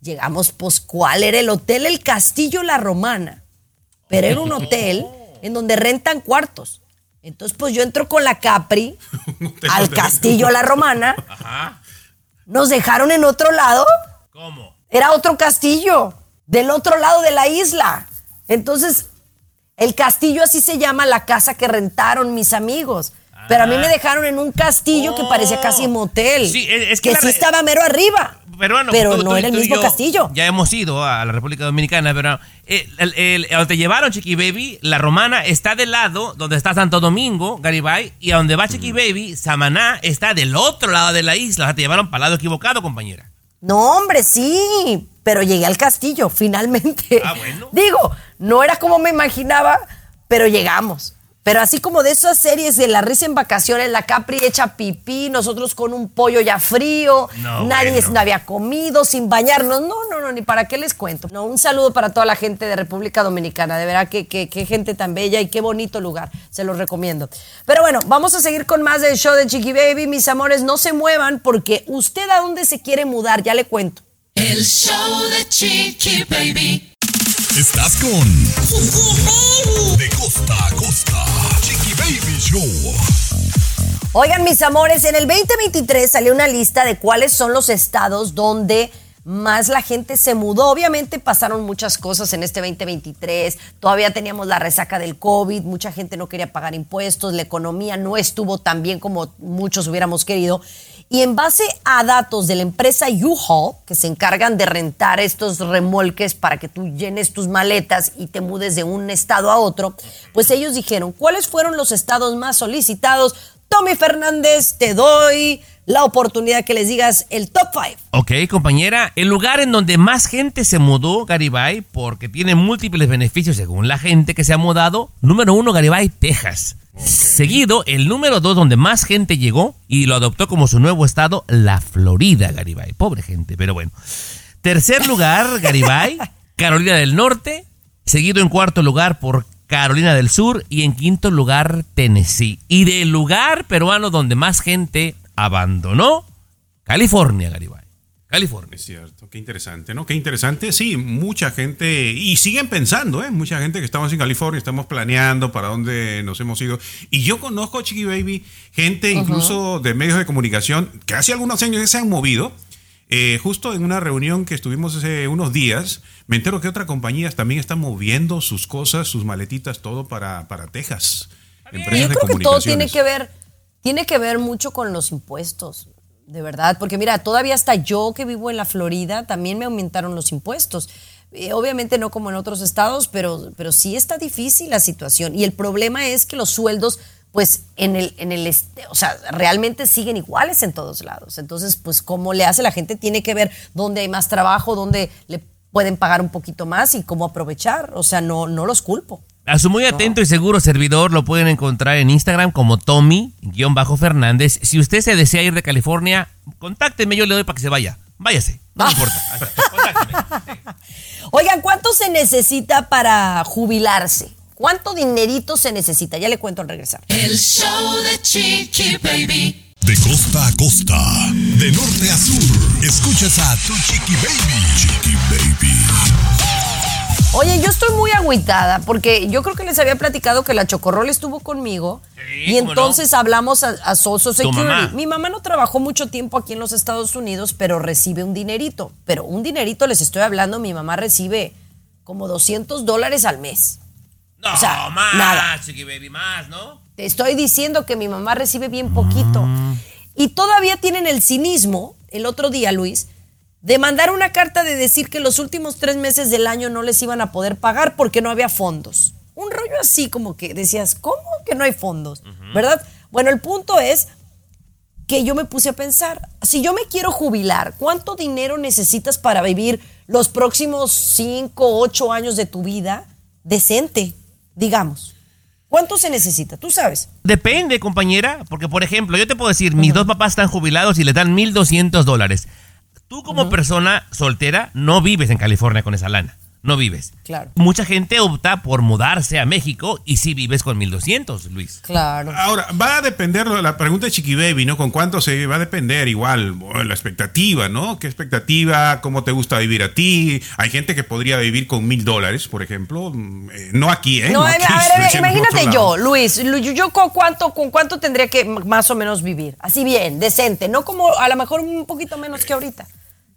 Llegamos, pues, ¿cuál era el hotel? El Castillo La Romana. Pero era un hotel en donde rentan cuartos. Entonces, pues yo entro con la Capri al Castillo La Romana. Ajá. Nos dejaron en otro lado. ¿Cómo? Era otro castillo, del otro lado de la isla. Entonces, el castillo así se llama la casa que rentaron mis amigos. Pero a mí me dejaron en un castillo que parecía casi motel. Sí, es- que que sí estaba mero arriba. Pero, bueno, Pero tú- no tú- era el tú mismo castillo. Ya hemos ido a la República Dominicana, pero eh, el, el- el- a donde llevaron Chiqui Baby, la romana está del lado donde está Santo Domingo, Garibay, y a donde va Chiqui Baby, Samaná está del otro lado de la isla. O sea, te llevaron para el lado equivocado, compañera. No, hombre, sí. Pero llegué al castillo, finalmente. Ah, bueno. Digo, no era como me imaginaba, pero llegamos. Pero así como de esas series de la risa en vacaciones, la Capri hecha pipí, nosotros con un pollo ya frío, No, nadie bueno. no había comido, sin bañarnos. No, no, no, ni para qué les cuento. No, un saludo para toda la gente de República Dominicana. De verdad que, que, que gente tan bella y qué bonito lugar. Se los recomiendo. Pero bueno, vamos a seguir con más del show de Chiqui Baby. Mis amores, no se muevan porque usted a dónde se quiere mudar, ya le cuento. El show de Chiqui Baby. Estás con De costa a costa. Chiqui Baby Show. Oigan, mis amores, en el 2023 salió una lista de cuáles son los estados donde más la gente se mudó. Obviamente pasaron muchas cosas en este 2023. Todavía teníamos la resaca del COVID, mucha gente no quería pagar impuestos, la economía no estuvo tan bien como muchos hubiéramos querido. Y en base a datos de la empresa U-Haul, que se encargan de rentar estos remolques para que tú llenes tus maletas y te mudes de un estado a otro, pues ellos dijeron, ¿cuáles fueron los estados más solicitados? Tommy Fernández, te doy la oportunidad que les digas el top 5. Ok, compañera, el lugar en donde más gente se mudó, Garibay, porque tiene múltiples beneficios según la gente que se ha mudado. Número uno, Garibay, Texas. Seguido, el número dos, donde más gente llegó y lo adoptó como su nuevo estado, la Florida, Garibay. Pobre gente, pero bueno. Tercer lugar, Garibay, Carolina del Norte. Seguido en cuarto lugar por Carolina del Sur y en quinto lugar Tennessee. Y del lugar peruano donde más gente abandonó, California, Garibay. California. Es cierto, qué interesante, ¿no? Qué interesante. Sí, mucha gente, y siguen pensando, ¿eh? Mucha gente que estamos en California, estamos planeando para dónde nos hemos ido. Y yo conozco, Chiqui Baby, gente incluso de medios de comunicación que hace algunos años ya se han movido. Eh, justo en una reunión que estuvimos hace unos días, me entero que otras compañías también están moviendo sus cosas, sus maletitas, todo para, para Texas. Y Empresas yo de creo que todo tiene que ver, tiene que ver mucho con los impuestos, de verdad, porque mira, todavía hasta yo que vivo en la Florida también me aumentaron los impuestos. Eh, obviamente no como en otros estados, pero, pero sí está difícil la situación. Y el problema es que los sueldos, pues en el, en el, este- o sea, realmente siguen iguales en todos lados. Entonces, pues cómo le hace la gente tiene que ver dónde hay más trabajo, dónde le pueden pagar un poquito más y cómo aprovechar. O sea, no, no los culpo. A su muy atento y seguro servidor lo pueden encontrar en Instagram como Tommy-Fernández. Si usted se desea ir de California, contácteme, yo le doy para que se vaya. Váyase, no me importa. Oigan, ¿cuánto se necesita para jubilarse? ¿Cuánto dinerito se necesita? Ya le cuento al regresar. El show de Chiqui Baby. De costa a costa, de norte a sur, escuchas a tu Chiqui Baby. Chiqui Baby. Oye, yo estoy muy agüitada porque yo creo que les había platicado que la Chocorrol estuvo conmigo y entonces hablamos a, a Social Tu Security. mamá. Mi mamá no trabajó mucho tiempo aquí en los Estados Unidos, pero recibe un dinerito. Pero un dinerito, les estoy hablando, mi mamá recibe como 200 dólares al mes. No, O sea, más, nada. chiqui baby, más, ¿no? Te estoy diciendo que mi mamá recibe bien poquito. Y todavía tienen el cinismo, el otro día, Luis, de mandar una carta de decir que los últimos tres meses del año no les iban a poder pagar porque no había fondos. Un rollo así como que decías, ¿cómo que no hay fondos? ¿Verdad? Bueno, el punto es que yo me puse a pensar, si yo me quiero jubilar, ¿cuánto dinero necesitas para vivir los próximos cinco, ocho años de tu vida decente, digamos? ¿Cuánto se necesita? Tú sabes. Depende, compañera, porque por ejemplo, yo te puedo decir, mis dos papás están jubilados y les dan 1.200 dólares. Tú como persona soltera no vives en California con esa lana, no vives. Claro. Mucha gente opta por mudarse a México y sí vives con 1.200, Luis. Claro. Ahora, va a depender, la pregunta de Chiqui Baby, ¿no? ¿Con cuánto se va a depender? Igual, bueno, la expectativa, ¿no? ¿Qué expectativa? ¿Cómo te gusta vivir a ti? Hay gente que podría vivir con mil dólares, por ejemplo. Mm, eh, no aquí, ¿eh? No, a ver, aquí, a imagínate yo. Luis, Lu- yo, yo con cuánto, con cuánto tendría que más o menos vivir, así bien, decente, no como a lo mejor un poquito menos que ahorita.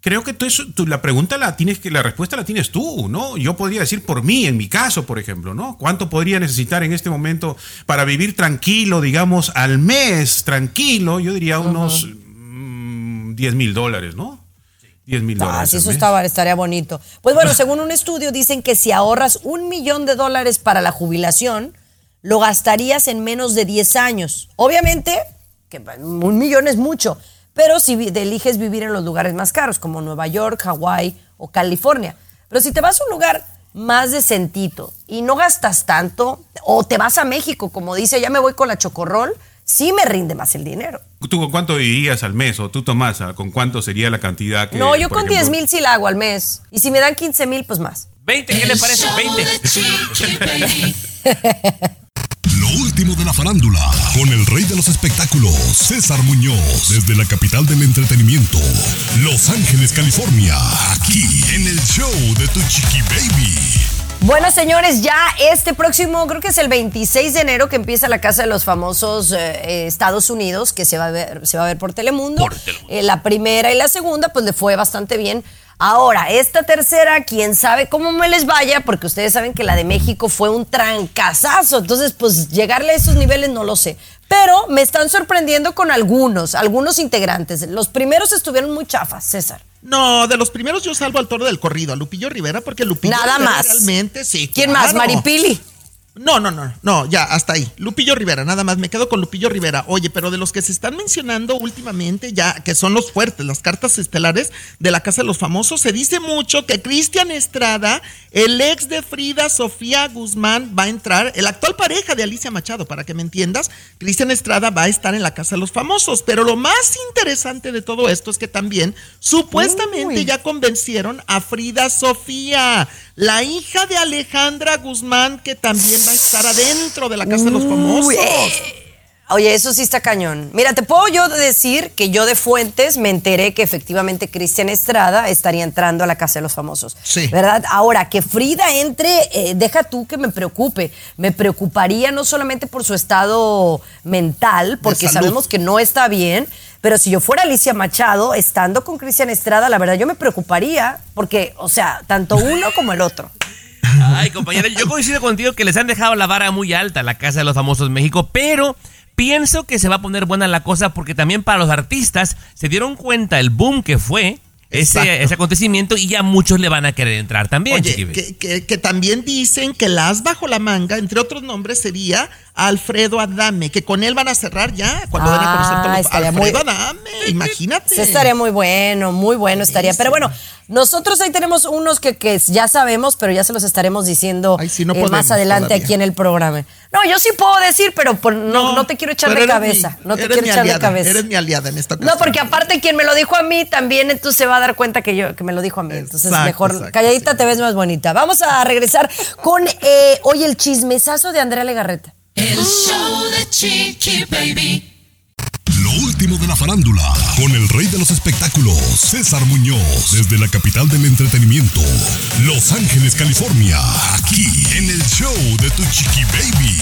Creo que tú, eso- tú- la pregunta la tienes que, la respuesta la tienes tú, ¿no? Yo podría decir por mí, en mi caso, por ejemplo, ¿no? ¿Cuánto podría necesitar en este momento para vivir tranquilo, digamos, al mes, tranquilo? Yo diría unos mm, 10 mil dólares, ¿no? 10 mil Ah, dólares. sí, al eso estaba, estaría bonito. Pues bueno, según un estudio dicen que si ahorras un millón de dólares para la jubilación, lo gastarías en menos de 10 años. Obviamente, que un millón es mucho, pero si eliges vivir en los lugares más caros, como Nueva York, Hawái o California. Pero si te vas a un lugar más decentito y no gastas tanto, o te vas a México, como dice, ya me voy con la chocorrol, sí me rinde más el dinero. ¿Tú con cuánto vivirías al mes? ¿O tú, Tomás, con cuánto sería la cantidad que. no, yo con ejemplo- 10 mil sí la hago al mes. Y si me dan 15 mil, pues más. 20, ¿qué le parece? 20. Lo último de la farándula, con el rey de los espectáculos, César Muñoz, desde la capital del entretenimiento, Los Ángeles, California, aquí en el show de tu Chiqui Baby. Bueno, señores, ya este próximo, creo que es el 26 de enero que empieza la Casa de los Famosos eh, eh, Estados Unidos, que se va a ver, se va a ver por Telemundo. Eh, la primera y la segunda, pues le fue bastante bien. Ahora, esta tercera, quién sabe cómo me les vaya, porque ustedes saben que la de México fue un trancazazo. Entonces, pues llegarle a esos niveles no lo sé. Pero me están sorprendiendo con algunos, algunos integrantes. Los primeros estuvieron muy chafas, César. No, de los primeros yo salvo al toro del corrido, a Lupillo Rivera, porque Lupillo Nada Rivera más. realmente sí. ¿Quién más? Maripili. No, no, no, no, ya, hasta ahí. Lupillo Rivera, nada más, me quedo con Lupillo Rivera. Oye, pero de los que se están mencionando últimamente, ya que son los fuertes, las cartas estelares de la Casa de los Famosos, se dice mucho que Cristian Estrada, el ex de Frida Sofía Guzmán, va a entrar, el actual pareja de Alicia Machado, para que me entiendas, Cristian Estrada va a estar en la Casa de los Famosos. Pero lo más interesante de todo esto es que también supuestamente Uy. ya convencieron a Frida Sofía, la hija de Alejandra Guzmán, que también va a estar adentro de la Casa de los Famosos. Oye, eso sí está cañón. Mira, te puedo yo decir que yo de fuentes me enteré que efectivamente Cristian Estrada estaría entrando a la Casa de los Famosos. Sí. ¿Verdad? Ahora, que Frida entre, eh, deja tú que me preocupe. Me preocuparía no solamente por su estado mental, porque sabemos que no está bien, pero si yo fuera Alicia Machado, estando con Cristian Estrada, la verdad yo me preocuparía, porque, o sea, tanto uno como el otro. Ay, compañera, yo coincido contigo que les han dejado la vara muy alta a la Casa de los Famosos México, pero pienso que se va a poner buena la cosa porque también para los artistas se dieron cuenta el boom que fue ese, acontecimiento y ya muchos le van a querer entrar también, Oye, Chiqui. que, que- que también dicen que las bajo la manga, entre otros nombres, sería Alfredo Adame, que con él van a cerrar ya cuando den a conocer Ah, estaría Alfredo muy- Adame, imagínate. Sí, estaría muy bueno, muy bueno estaría. Pero bueno, nosotros ahí tenemos unos que, que ya sabemos, pero ya se los estaremos diciendo Ay, sí, no eh, más adelante todavía. aquí en el programa. No, yo sí puedo decir, pero por- no, no, te quiero echar de cabeza. mi- no te quiero echar de cabeza. Eres mi aliada en esta ocasión. No, porque aparte quien me lo dijo a mí también entonces se va a dar cuenta que yo que me lo dijo a mí. Entonces Exacto, mejor exacto, calladita te ves más bonita. Vamos a regresar con eh, hoy el chismesazo de Andrea Legarreta. El show de Chiqui Baby. Lo último de la farándula, con el rey de los espectáculos, César Muñoz, desde la capital del entretenimiento, Los Ángeles, California, aquí en el show de Tu Chiqui Baby.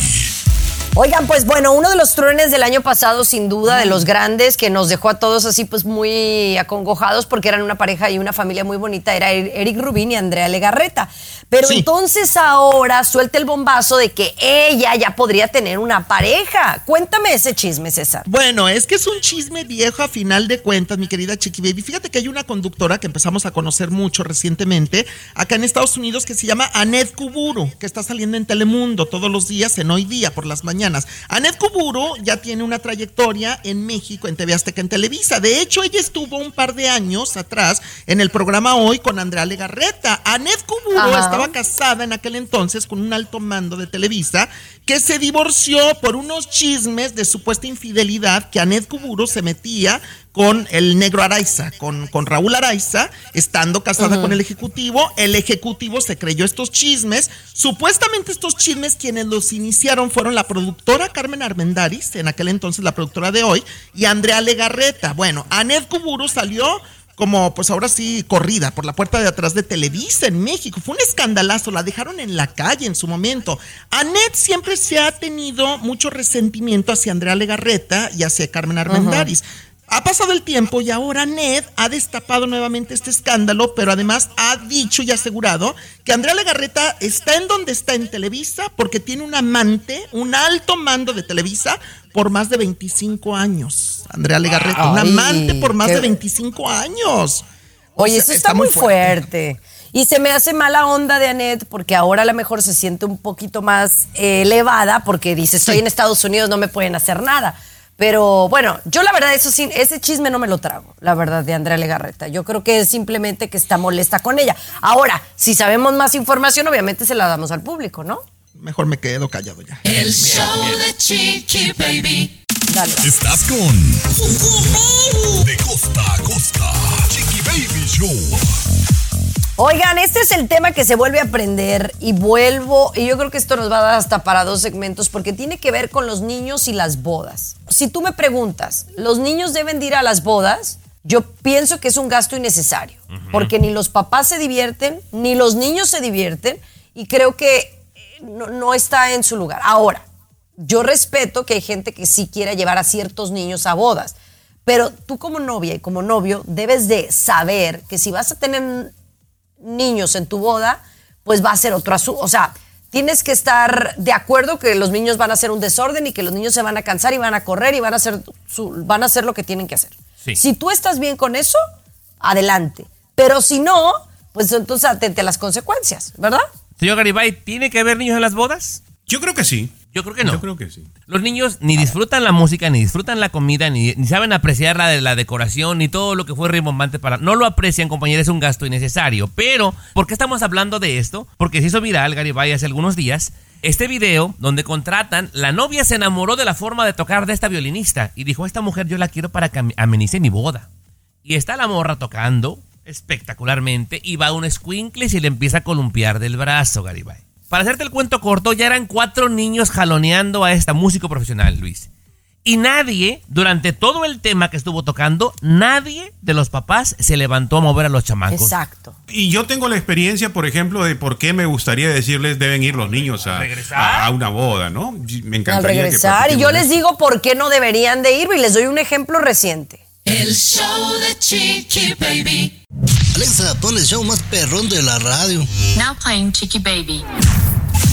Oigan, pues bueno, uno de los truenes del año pasado, sin duda, de los grandes, que nos dejó a todos así pues muy acongojados porque eran una pareja y una familia muy bonita, era Er- Eric Rubín y Andrea Legarreta. Pero Sí. entonces ahora suelta el bombazo de que ella ya podría tener una pareja. Cuéntame ese chisme, César. Bueno, es que es un chisme viejo a final de cuentas, mi querida Chiqui Baby. Fíjate que hay una conductora que empezamos a conocer mucho recientemente acá en Estados Unidos que se llama Anet Kuburu, que está saliendo en Telemundo todos los días, en hoy día, por las mañanas. Anet Kuburu ya tiene una trayectoria en México, en TV Azteca, en Televisa. De hecho, ella estuvo un par de años atrás en el programa Hoy con Andrea Legarreta. Anet Kuburu Ajá. Estaba casada en aquel entonces con un alto mando de Televisa que se divorció por unos chismes de supuesta infidelidad que Anet Kuburu se metía con el negro Araiza, con, con Raúl Araiza, estando casada con el ejecutivo. El ejecutivo se creyó estos chismes. Supuestamente estos chismes quienes los iniciaron fueron la productora Carmen Armendaris, en aquel entonces la productora de hoy, y Andrea Legarreta. Bueno, Anet Kuburu salió como pues ahora sí corrida por la puerta de atrás de Televisa en México. Fue un escandalazo, la dejaron en la calle en su momento. Anet siempre se ha tenido mucho resentimiento hacia Andrea Legarreta y hacia Carmen Armendáriz. Ha pasado el tiempo y ahora Ned ha destapado nuevamente este escándalo, pero además ha dicho y asegurado que Andrea Legarreta está en donde está en Televisa porque tiene un amante, un alto mando de Televisa por más de 25 años. Andrea Legarreta, un amante por más qué- de 25 años. O Oye, sea, eso está, muy fuerte. Y se me hace mala onda de Anet porque ahora a lo mejor se siente un poquito más eh, elevada porque dice, estoy Sí. en Estados Unidos, no me pueden hacer nada. Pero bueno, yo la verdad, eso sí, ese chisme no me lo trago, la verdad, de Andrea Legarreta. Yo creo que es simplemente que está molesta con ella. Ahora, si sabemos más información, obviamente se la damos al público, ¿no? Mejor me quedo callado ya. El show de Chiqui Baby. Dale. Estás con De costa a costa, Chiqui Baby Show. Oigan, este es el tema que se vuelve a aprender y vuelvo, y yo creo que esto nos va a dar hasta para dos segmentos porque tiene que ver con los niños y las bodas. Si tú me preguntas, ¿los niños deben de ir a las bodas? Yo pienso que es un gasto innecesario, porque ni los papás se divierten, ni los niños se divierten, y creo que no, no está en su lugar. Ahora, yo respeto que hay gente que sí quiera llevar a ciertos niños a bodas, pero tú como novia y como novio debes de saber que si vas a tener niños en tu boda, pues va a ser otro asunto. O sea, tienes que estar de acuerdo que los niños van a hacer un desorden y que los niños se van a cansar y van a correr y van a hacer, su- van a hacer lo que tienen que hacer. Sí. Si tú estás bien con eso, adelante. Pero si no, pues entonces atente a las consecuencias, ¿verdad? Señor Garibay, ¿tiene que haber niños en las bodas? Yo creo que sí. Yo creo que no. Yo creo que sí. Los niños ni disfrutan la música, ni disfrutan la comida, ni, ni saben apreciar la, de la decoración, ni todo lo que fue rimbombante para... No lo aprecian, compañeros, es un gasto innecesario. Pero, ¿por qué estamos hablando de esto? Porque se hizo viral, Garibay, hace algunos días, este video donde contratan, la novia se enamoró de la forma de tocar de esta violinista y dijo, esta mujer yo la quiero para que am- amenice mi boda. Y está la morra tocando espectacularmente y va un escuincle y se le empieza a columpiar del brazo, Garibay. Para hacerte el cuento corto, ya eran cuatro niños jaloneando a esta músico profesional, Luis. Y nadie, durante todo el tema que estuvo tocando, nadie de los papás se levantó a mover a los chamacos. Exacto. Y yo tengo la experiencia, por ejemplo, de por qué me gustaría decirles deben ir los niños a, a- a una boda, ¿no? Me Al encantaría que regresar. Y yo les digo por qué no deberían de ir y les doy un ejemplo reciente. El show de Chiqui Baby. Alexa, pon el show más perrón de la radio. Now playing Chicky Baby.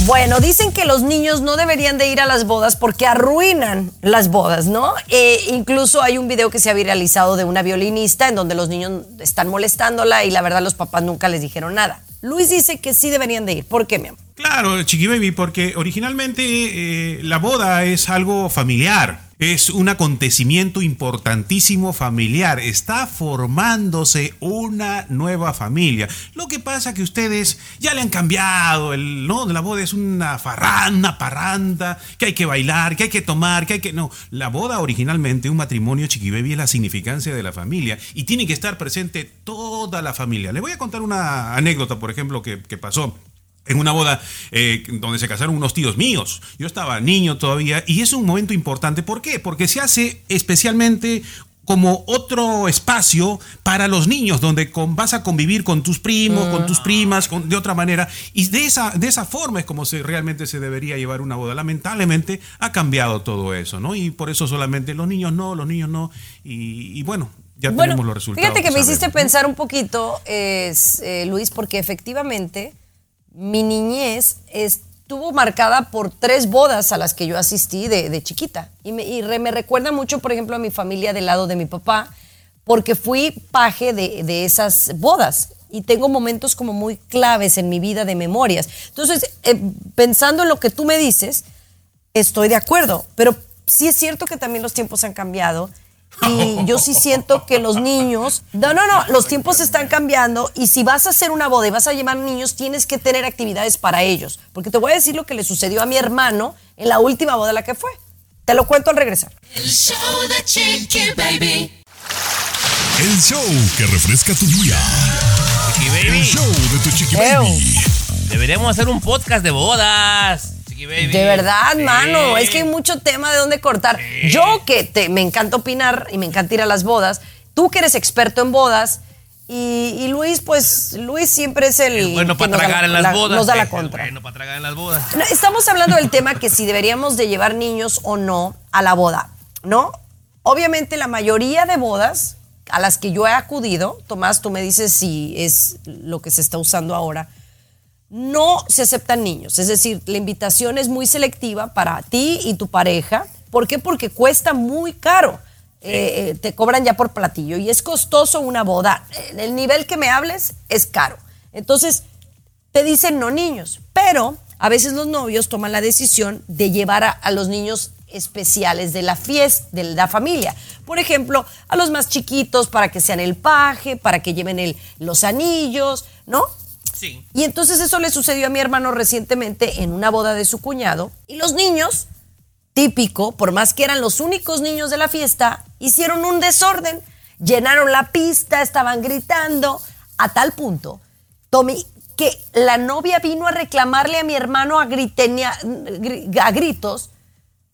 Bueno, dicen que los niños no deberían de ir a las bodas porque arruinan las bodas, ¿no? Eh, incluso hay un video que se ha viralizado de una violinista en donde los niños están molestándola y la verdad los papás nunca les dijeron nada. Luis dice que sí deberían de ir. ¿Por qué, mi amor? Claro, Chiqui Baby, porque originalmente eh, la boda es algo familiar. Es un acontecimiento importantísimo familiar. Está formándose una nueva familia. Lo que pasa que ustedes ya le han cambiado. El, no, la boda es una farranda, parranda, que hay que bailar, que hay que tomar, que hay que. No, la boda originalmente, un matrimonio Chiqui Baby, es la significancia de la familia y tiene que estar presente toda la familia. Le voy a contar una anécdota, por ejemplo, que pasó en una boda eh, donde se casaron unos tíos míos. Yo estaba niño todavía y es un momento importante. ¿Por qué? Porque se hace especialmente como otro espacio para los niños, donde con- vas a convivir con tus primos, con tus primas, con- de otra manera. Y de esa, de esa forma es como se, realmente se debería llevar una boda. Lamentablemente ha cambiado todo eso, ¿no? Y por eso solamente los niños no, los niños no. Y, y bueno, ya bueno, tenemos los resultados. fíjate que me sabemos, hiciste pensar un poquito, es, eh, Luis, porque efectivamente mi niñez estuvo marcada por tres bodas a las que yo asistí de, de chiquita. Y, me, y re- me recuerda mucho, por ejemplo, a mi familia del lado de mi papá, porque fui paje de, de esas bodas. Y tengo momentos como muy claves en mi vida de memorias. Entonces, eh, pensando en lo que tú me dices, estoy de acuerdo. Pero sí es cierto que también los tiempos han cambiado. Y yo sí siento que los niños, no, no, no, los tiempos están cambiando y si vas a hacer una boda y vas a llevar niños, tienes que tener actividades para ellos. Porque te voy a decir lo que le sucedió a mi hermano en la última boda a la que fue. Te lo cuento al regresar. El show de Chiqui Baby. El show que refresca tu día. Chiqui Baby. El show de tu chiqui baby. Deberíamos hacer un podcast de bodas. Baby. De verdad, Sí. mano, es que hay mucho tema de dónde cortar. Yo que te, me encanta opinar y me encanta ir a las bodas, tú que eres experto en bodas, y, y Luis, pues Luis siempre es el... Bueno para da tragar la- en las la- bodas. Nos da la contra. Bueno para tragar en las bodas. Estamos hablando del tema que si deberíamos de llevar niños o no a la boda, ¿no? Obviamente la mayoría de bodas a las que yo he acudido, Tomás, tú me dices si es lo que se está usando ahora, no se aceptan niños. Es decir, la invitación es muy selectiva para ti y tu pareja. ¿Por qué? Porque cuesta muy caro. Eh, eh, te cobran ya por platillo y es costoso una boda. Eh, El nivel que me hables es caro. Entonces, te dicen no niños, pero a veces los novios toman la decisión de llevar a, a los niños especiales de la fiesta, de la familia. Por ejemplo, a los más chiquitos para que sean el paje, para que lleven el- los anillos, ¿no? Sí. Y entonces eso le sucedió a mi hermano recientemente en una boda de su cuñado. Y los niños, típico, por más que eran los únicos niños de la fiesta, hicieron un desorden, llenaron la pista, estaban gritando, a tal punto, Tommy, que la novia vino a reclamarle a mi hermano a, gritenia- gri- a gritos,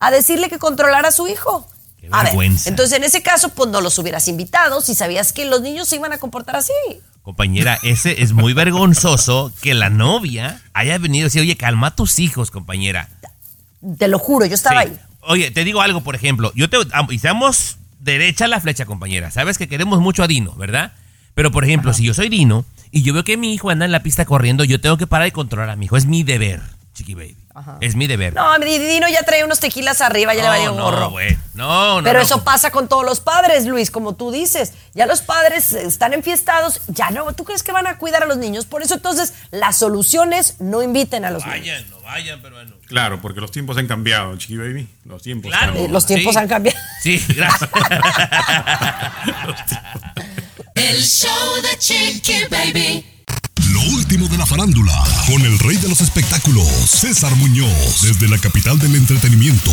a decirle que controlara a su hijo. Qué A ver, vergüenza. entonces en ese caso, pues no los hubieras invitado si sabías que los niños se iban a comportar así. Compañera, ese es muy vergonzoso que la novia haya venido y decir, oye, calma a tus hijos, compañera. Te lo juro, yo estaba Sí. ahí. Oye, te digo algo, por ejemplo. Yo te y seamos derecha la flecha, compañera. Sabes que queremos mucho a Dino, ¿verdad? Pero, por ejemplo, si yo soy Dino y yo veo que mi hijo anda en la pista corriendo, yo tengo que parar y controlar a mi hijo. Es mi deber, chiqui baby. Es mi deber. No, mi Dino ya trae unos tequilas arriba, ya le valió no, gorro. güey. No, no. Pero no, eso pasa con todos los padres, Luis, como tú dices. Ya los padres están enfiestados, ya no. ¿Tú crees que van a cuidar a los niños? Por eso entonces las soluciones no inviten a los niños. Vayan, no vayan, pero bueno. Claro, porque los tiempos han cambiado, Chiqui Baby. Los tiempos Claro. cambian. Eh, los tiempos Sí. han cambiado. Sí, gracias. El show de Chiqui Baby. Lo último de la farándula, con el rey de los espectáculos, César Muñoz, desde la capital del entretenimiento,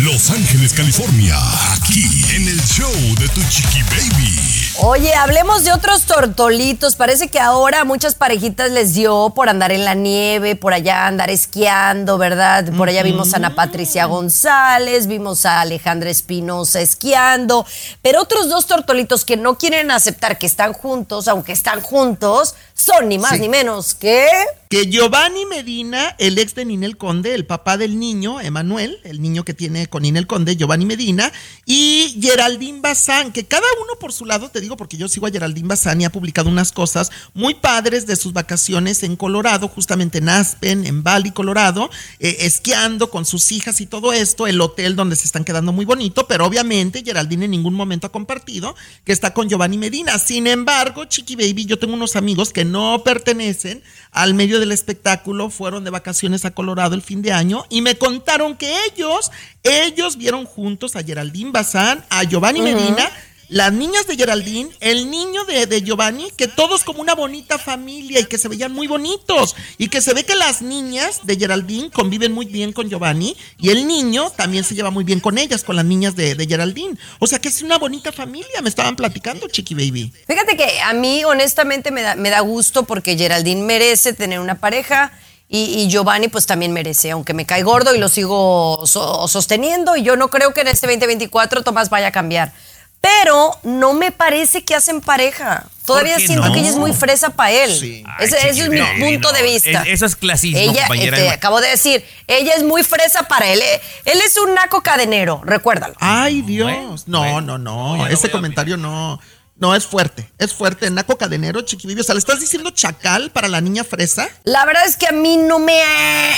Los Ángeles, California, aquí en el show de tu chiqui baby. Oye, hablemos de otros tortolitos. Parece que ahora a muchas parejitas les dio por andar en la nieve, por allá andar esquiando, ¿verdad? Por allá vimos a Ana Patricia González, vimos a Alejandra Espinosa esquiando, pero otros dos tortolitos que no quieren aceptar que están juntos, aunque están juntos, son ni más Sí. ni menos que... Que Giovanni Medina, el ex de Ninel Conde, el papá del niño, Emanuel, el niño que tiene con Ninel Conde, Giovanni Medina, y Geraldine Bazán, que cada uno por su lado, te digo porque yo sigo a Geraldine Bazán y ha publicado unas cosas muy padres de sus vacaciones en Colorado, justamente en Aspen, en Valley, Colorado, eh, esquiando con sus hijas y todo esto, el hotel donde se están quedando muy bonito, pero obviamente Geraldine en ningún momento ha compartido que está con Giovanni Medina. Sin embargo, Chiqui Baby, yo tengo unos amigos que no pertenecen al medio del espectáculo, fueron de vacaciones a Colorado el fin de año y me contaron que ellos, ellos vieron juntos a Geraldine Bazán, a Giovanni. Medina, las niñas de Geraldine, el niño de, de Giovanni, que todos como una bonita familia y que se veían muy bonitos. Y que se ve que las niñas de Geraldine conviven muy bien con Giovanni y el niño también se lleva muy bien con ellas, con las niñas de, de Geraldine. O sea que es una bonita familia, me estaban platicando, Chiqui Baby. Fíjate que a mí honestamente me da, me da gusto porque Geraldine merece tener una pareja y, y Giovanni pues también merece, aunque me cae gordo y lo sigo so- sosteniendo y yo no creo que en este 2024 Tomás vaya a cambiar. Pero no me parece que hacen pareja. Todavía siento no? que ella es muy fresa para él. Ay, ese, ese es mi punto de no. vista. Es- eso es clasismo, ella, compañera. este, acabo de decir, ella es muy fresa para él. Eh, Él es un naco cadenero, recuérdalo. Ay, Dios. no, no, no, Ese comentario no. No, es fuerte. Es fuerte. Naco Cadenero, Chiqui Baby. O sea, ¿le estás diciendo chacal para la niña fresa? La verdad es que a mí no me,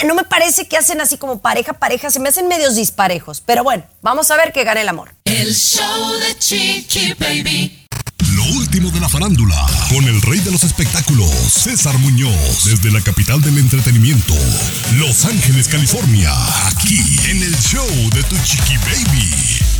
no me parece que hacen así como pareja, pareja. Se me hacen medios disparejos. Pero bueno, vamos a ver que gane el amor. El show de Chiqui Baby. Lo último de la farándula, con el rey de los espectáculos, César Muñoz, desde la capital del entretenimiento, Los Ángeles, California, aquí en el show de Tu Chiqui Baby.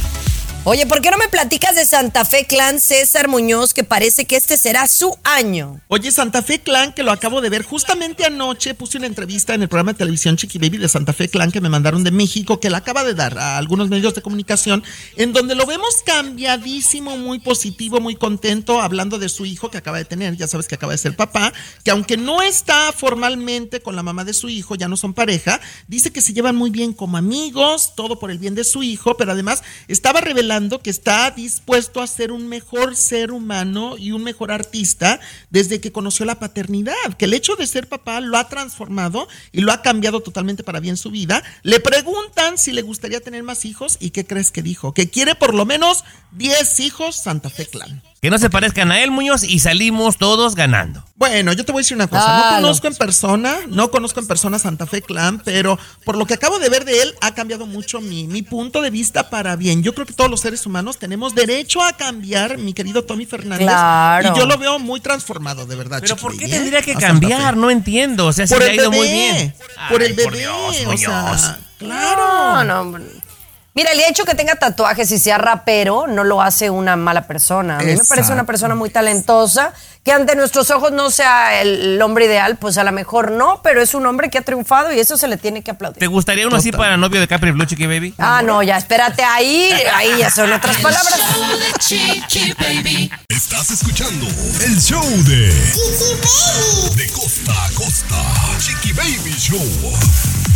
Oye, ¿por qué no me platicas de Santa Fe Clan César Muñoz, que parece que este será su año? Oye, Santa Fe Clan, que lo acabo de ver justamente anoche, puse una entrevista en el programa de televisión Chiqui Baby de Santa Fe Clan que me mandaron de México, que la acaba de dar a algunos medios de comunicación, en donde lo vemos cambiadísimo, muy positivo, muy contento, hablando de su hijo que acaba de tener, ya sabes que acaba de ser papá, que aunque no está formalmente con la mamá de su hijo, ya no son pareja, dice que se llevan muy bien como amigos, todo por el bien de su hijo, pero además estaba revelando que está dispuesto a ser un mejor ser humano y un mejor artista desde que conoció la paternidad, que el hecho de ser papá lo ha transformado y lo ha cambiado totalmente para bien su vida. Le preguntan si le gustaría tener más hijos y qué crees que dijo, que quiere por lo menos 10 hijos Santa Fe Clan. Que no se parezcan a él, Muñoz, y salimos todos ganando. Bueno, yo te voy a decir una cosa, Ah, no no. conozco en persona, no conozco en persona Santa Fe Clan, pero por lo que acabo de ver de él ha cambiado mucho mi, mi punto de vista para bien. Yo creo que todos los seres humanos tenemos derecho a cambiar, mi querido Tommy Fernández. Claro. Y yo lo veo muy transformado, de verdad. Pero ¿por qué ¿eh? tendría que cambiar? No entiendo. O sea, si Por le ha el ido bebé, muy bien. por Ay, el bebé, Dios, o sea, claro. No, no. Mira, el hecho que tenga tatuajes y sea rapero no lo hace una mala persona. A mí me parece una persona muy talentosa, que ante nuestros ojos no sea el, el hombre ideal, pues a lo mejor no, pero es un hombre que ha triunfado y eso se le tiene que aplaudir. ¿Te gustaría uno así para novio de Capri Blue, Chiqui Baby? Ah, no, ya, espérate, ahí, ahí ya son otras El palabras. show de Chiqui Baby. Estás escuchando el show de De costa a costa, Chiqui Baby Show.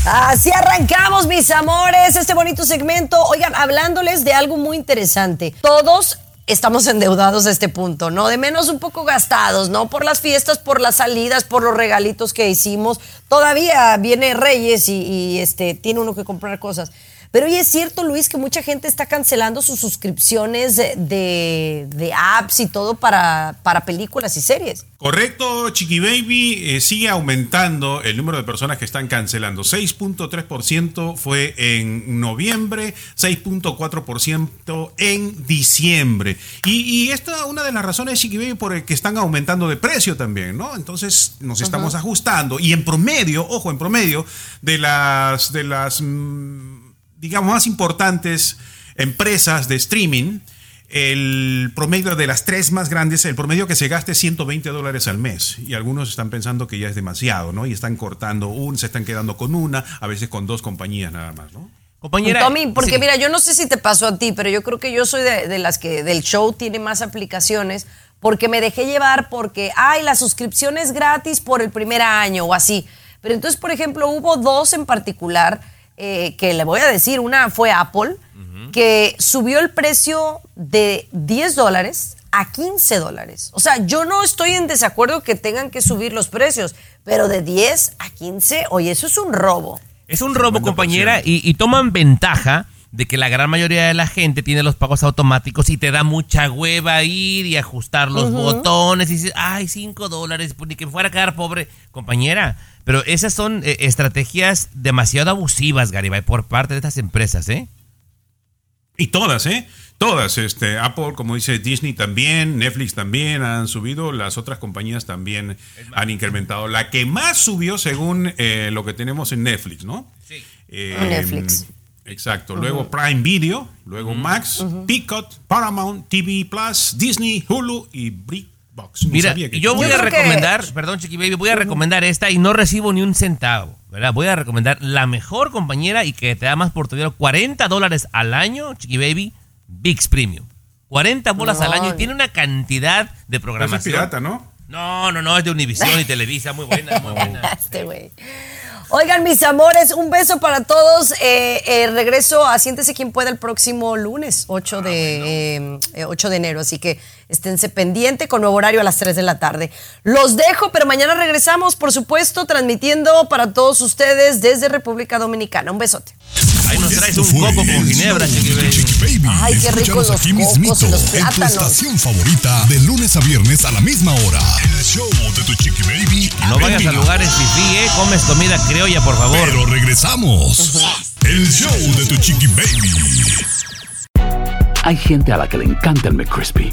Así arrancamos, mis amores, este bonito segmento. Oigan, hablándoles de algo muy interesante. Todos estamos endeudados a este punto, ¿no? De menos un poco gastados, ¿no? Por las fiestas, por las salidas, por los regalitos que hicimos. Todavía viene Reyes y, y, este, tiene uno que comprar cosas. Pero hoy es cierto, Luis, que mucha gente está cancelando sus suscripciones de, de- apps y todo para, para películas y series. Correcto, Chiqui Baby, eh, sigue aumentando el número de personas que están cancelando. 6.3% fue en noviembre, 6.4% en diciembre. Y, y esta es una de las razones, Chiqui Baby, por el que están aumentando de precio también, ¿no? Entonces nos estamos ajustando. Y en promedio, ojo, en promedio, de las, de las mm, digamos, más importantes empresas de streaming, el promedio de las tres más grandes, el promedio que se gaste es 120 dólares al mes. Y algunos están pensando que ya es demasiado, ¿no? Y están cortando un, se están quedando con una, a veces con dos compañías nada más, ¿no? Compañera. Tommy, porque sí. mira, yo no sé si te pasó a ti, pero yo creo que yo soy de, de las que del show tiene más aplicaciones porque me dejé llevar porque, ay, la suscripción es gratis por el primer año o así. Pero entonces, por ejemplo, hubo dos en particular eh, que le voy a decir. Una fue Apple, que subió el precio de 10 dólares a 15 dólares. O sea, yo no estoy en desacuerdo que tengan que subir los precios, pero de 10 a 15, oye, eso es un robo. Es un robo, compañera, y, y toman ventaja de que la gran mayoría de la gente tiene los pagos automáticos y te da mucha hueva ir y ajustar los botones y dices, ay, cinco dólares, pues ni que fuera a quedar pobre. Compañera, pero esas son eh, estrategias demasiado abusivas, Garibay, por parte de estas empresas, ¿eh? Y todas, ¿eh? Todas, este, Apple, como dice Disney también, Netflix también han subido, las otras compañías también han incrementado. La que más subió según eh, lo que tenemos en Netflix, ¿no? Sí. Netflix. Exacto. Luego Prime Video, luego Max, Peacock, Paramount, TV Plus, Disney, Hulu y Brickbox. Ni Mira, que yo voy a recomendar, perdón, Chiqui Baby, voy a recomendar esta y no recibo ni un centavo, ¿verdad? Voy a recomendar la mejor compañera y que te da más por tu dinero, 40 dólares al año, Chiqui Baby, VIX Premium. 40 bolas al año y tiene una cantidad de Pero es programación. pirata, ¿no? No, no, no, es de Univision y Televisa, muy buena, muy buena. Este güey. Oigan, mis amores, un beso para todos. Eh, eh, regreso a Siéntese quien pueda el próximo lunes, 8 de, eh, eh, 8 de enero. Así que esténse pendiente con nuevo horario a las 3 de la tarde. Los dejo, pero mañana regresamos, por supuesto, transmitiendo para todos ustedes desde República Dominicana. Un besote. Ahí nos traes un coco con el ginebra. Ay, qué Escúchanos los aquí cocos mismito, y los en tu estación favorita, de lunes a viernes a la misma hora. El show de tu Chiqui Baby. No vayas a lugares fifí, ¿eh? Comes comida criolla, por favor. Pero regresamos. El show de tu Chiqui Baby. Hay gente a la que le encanta el McCrispy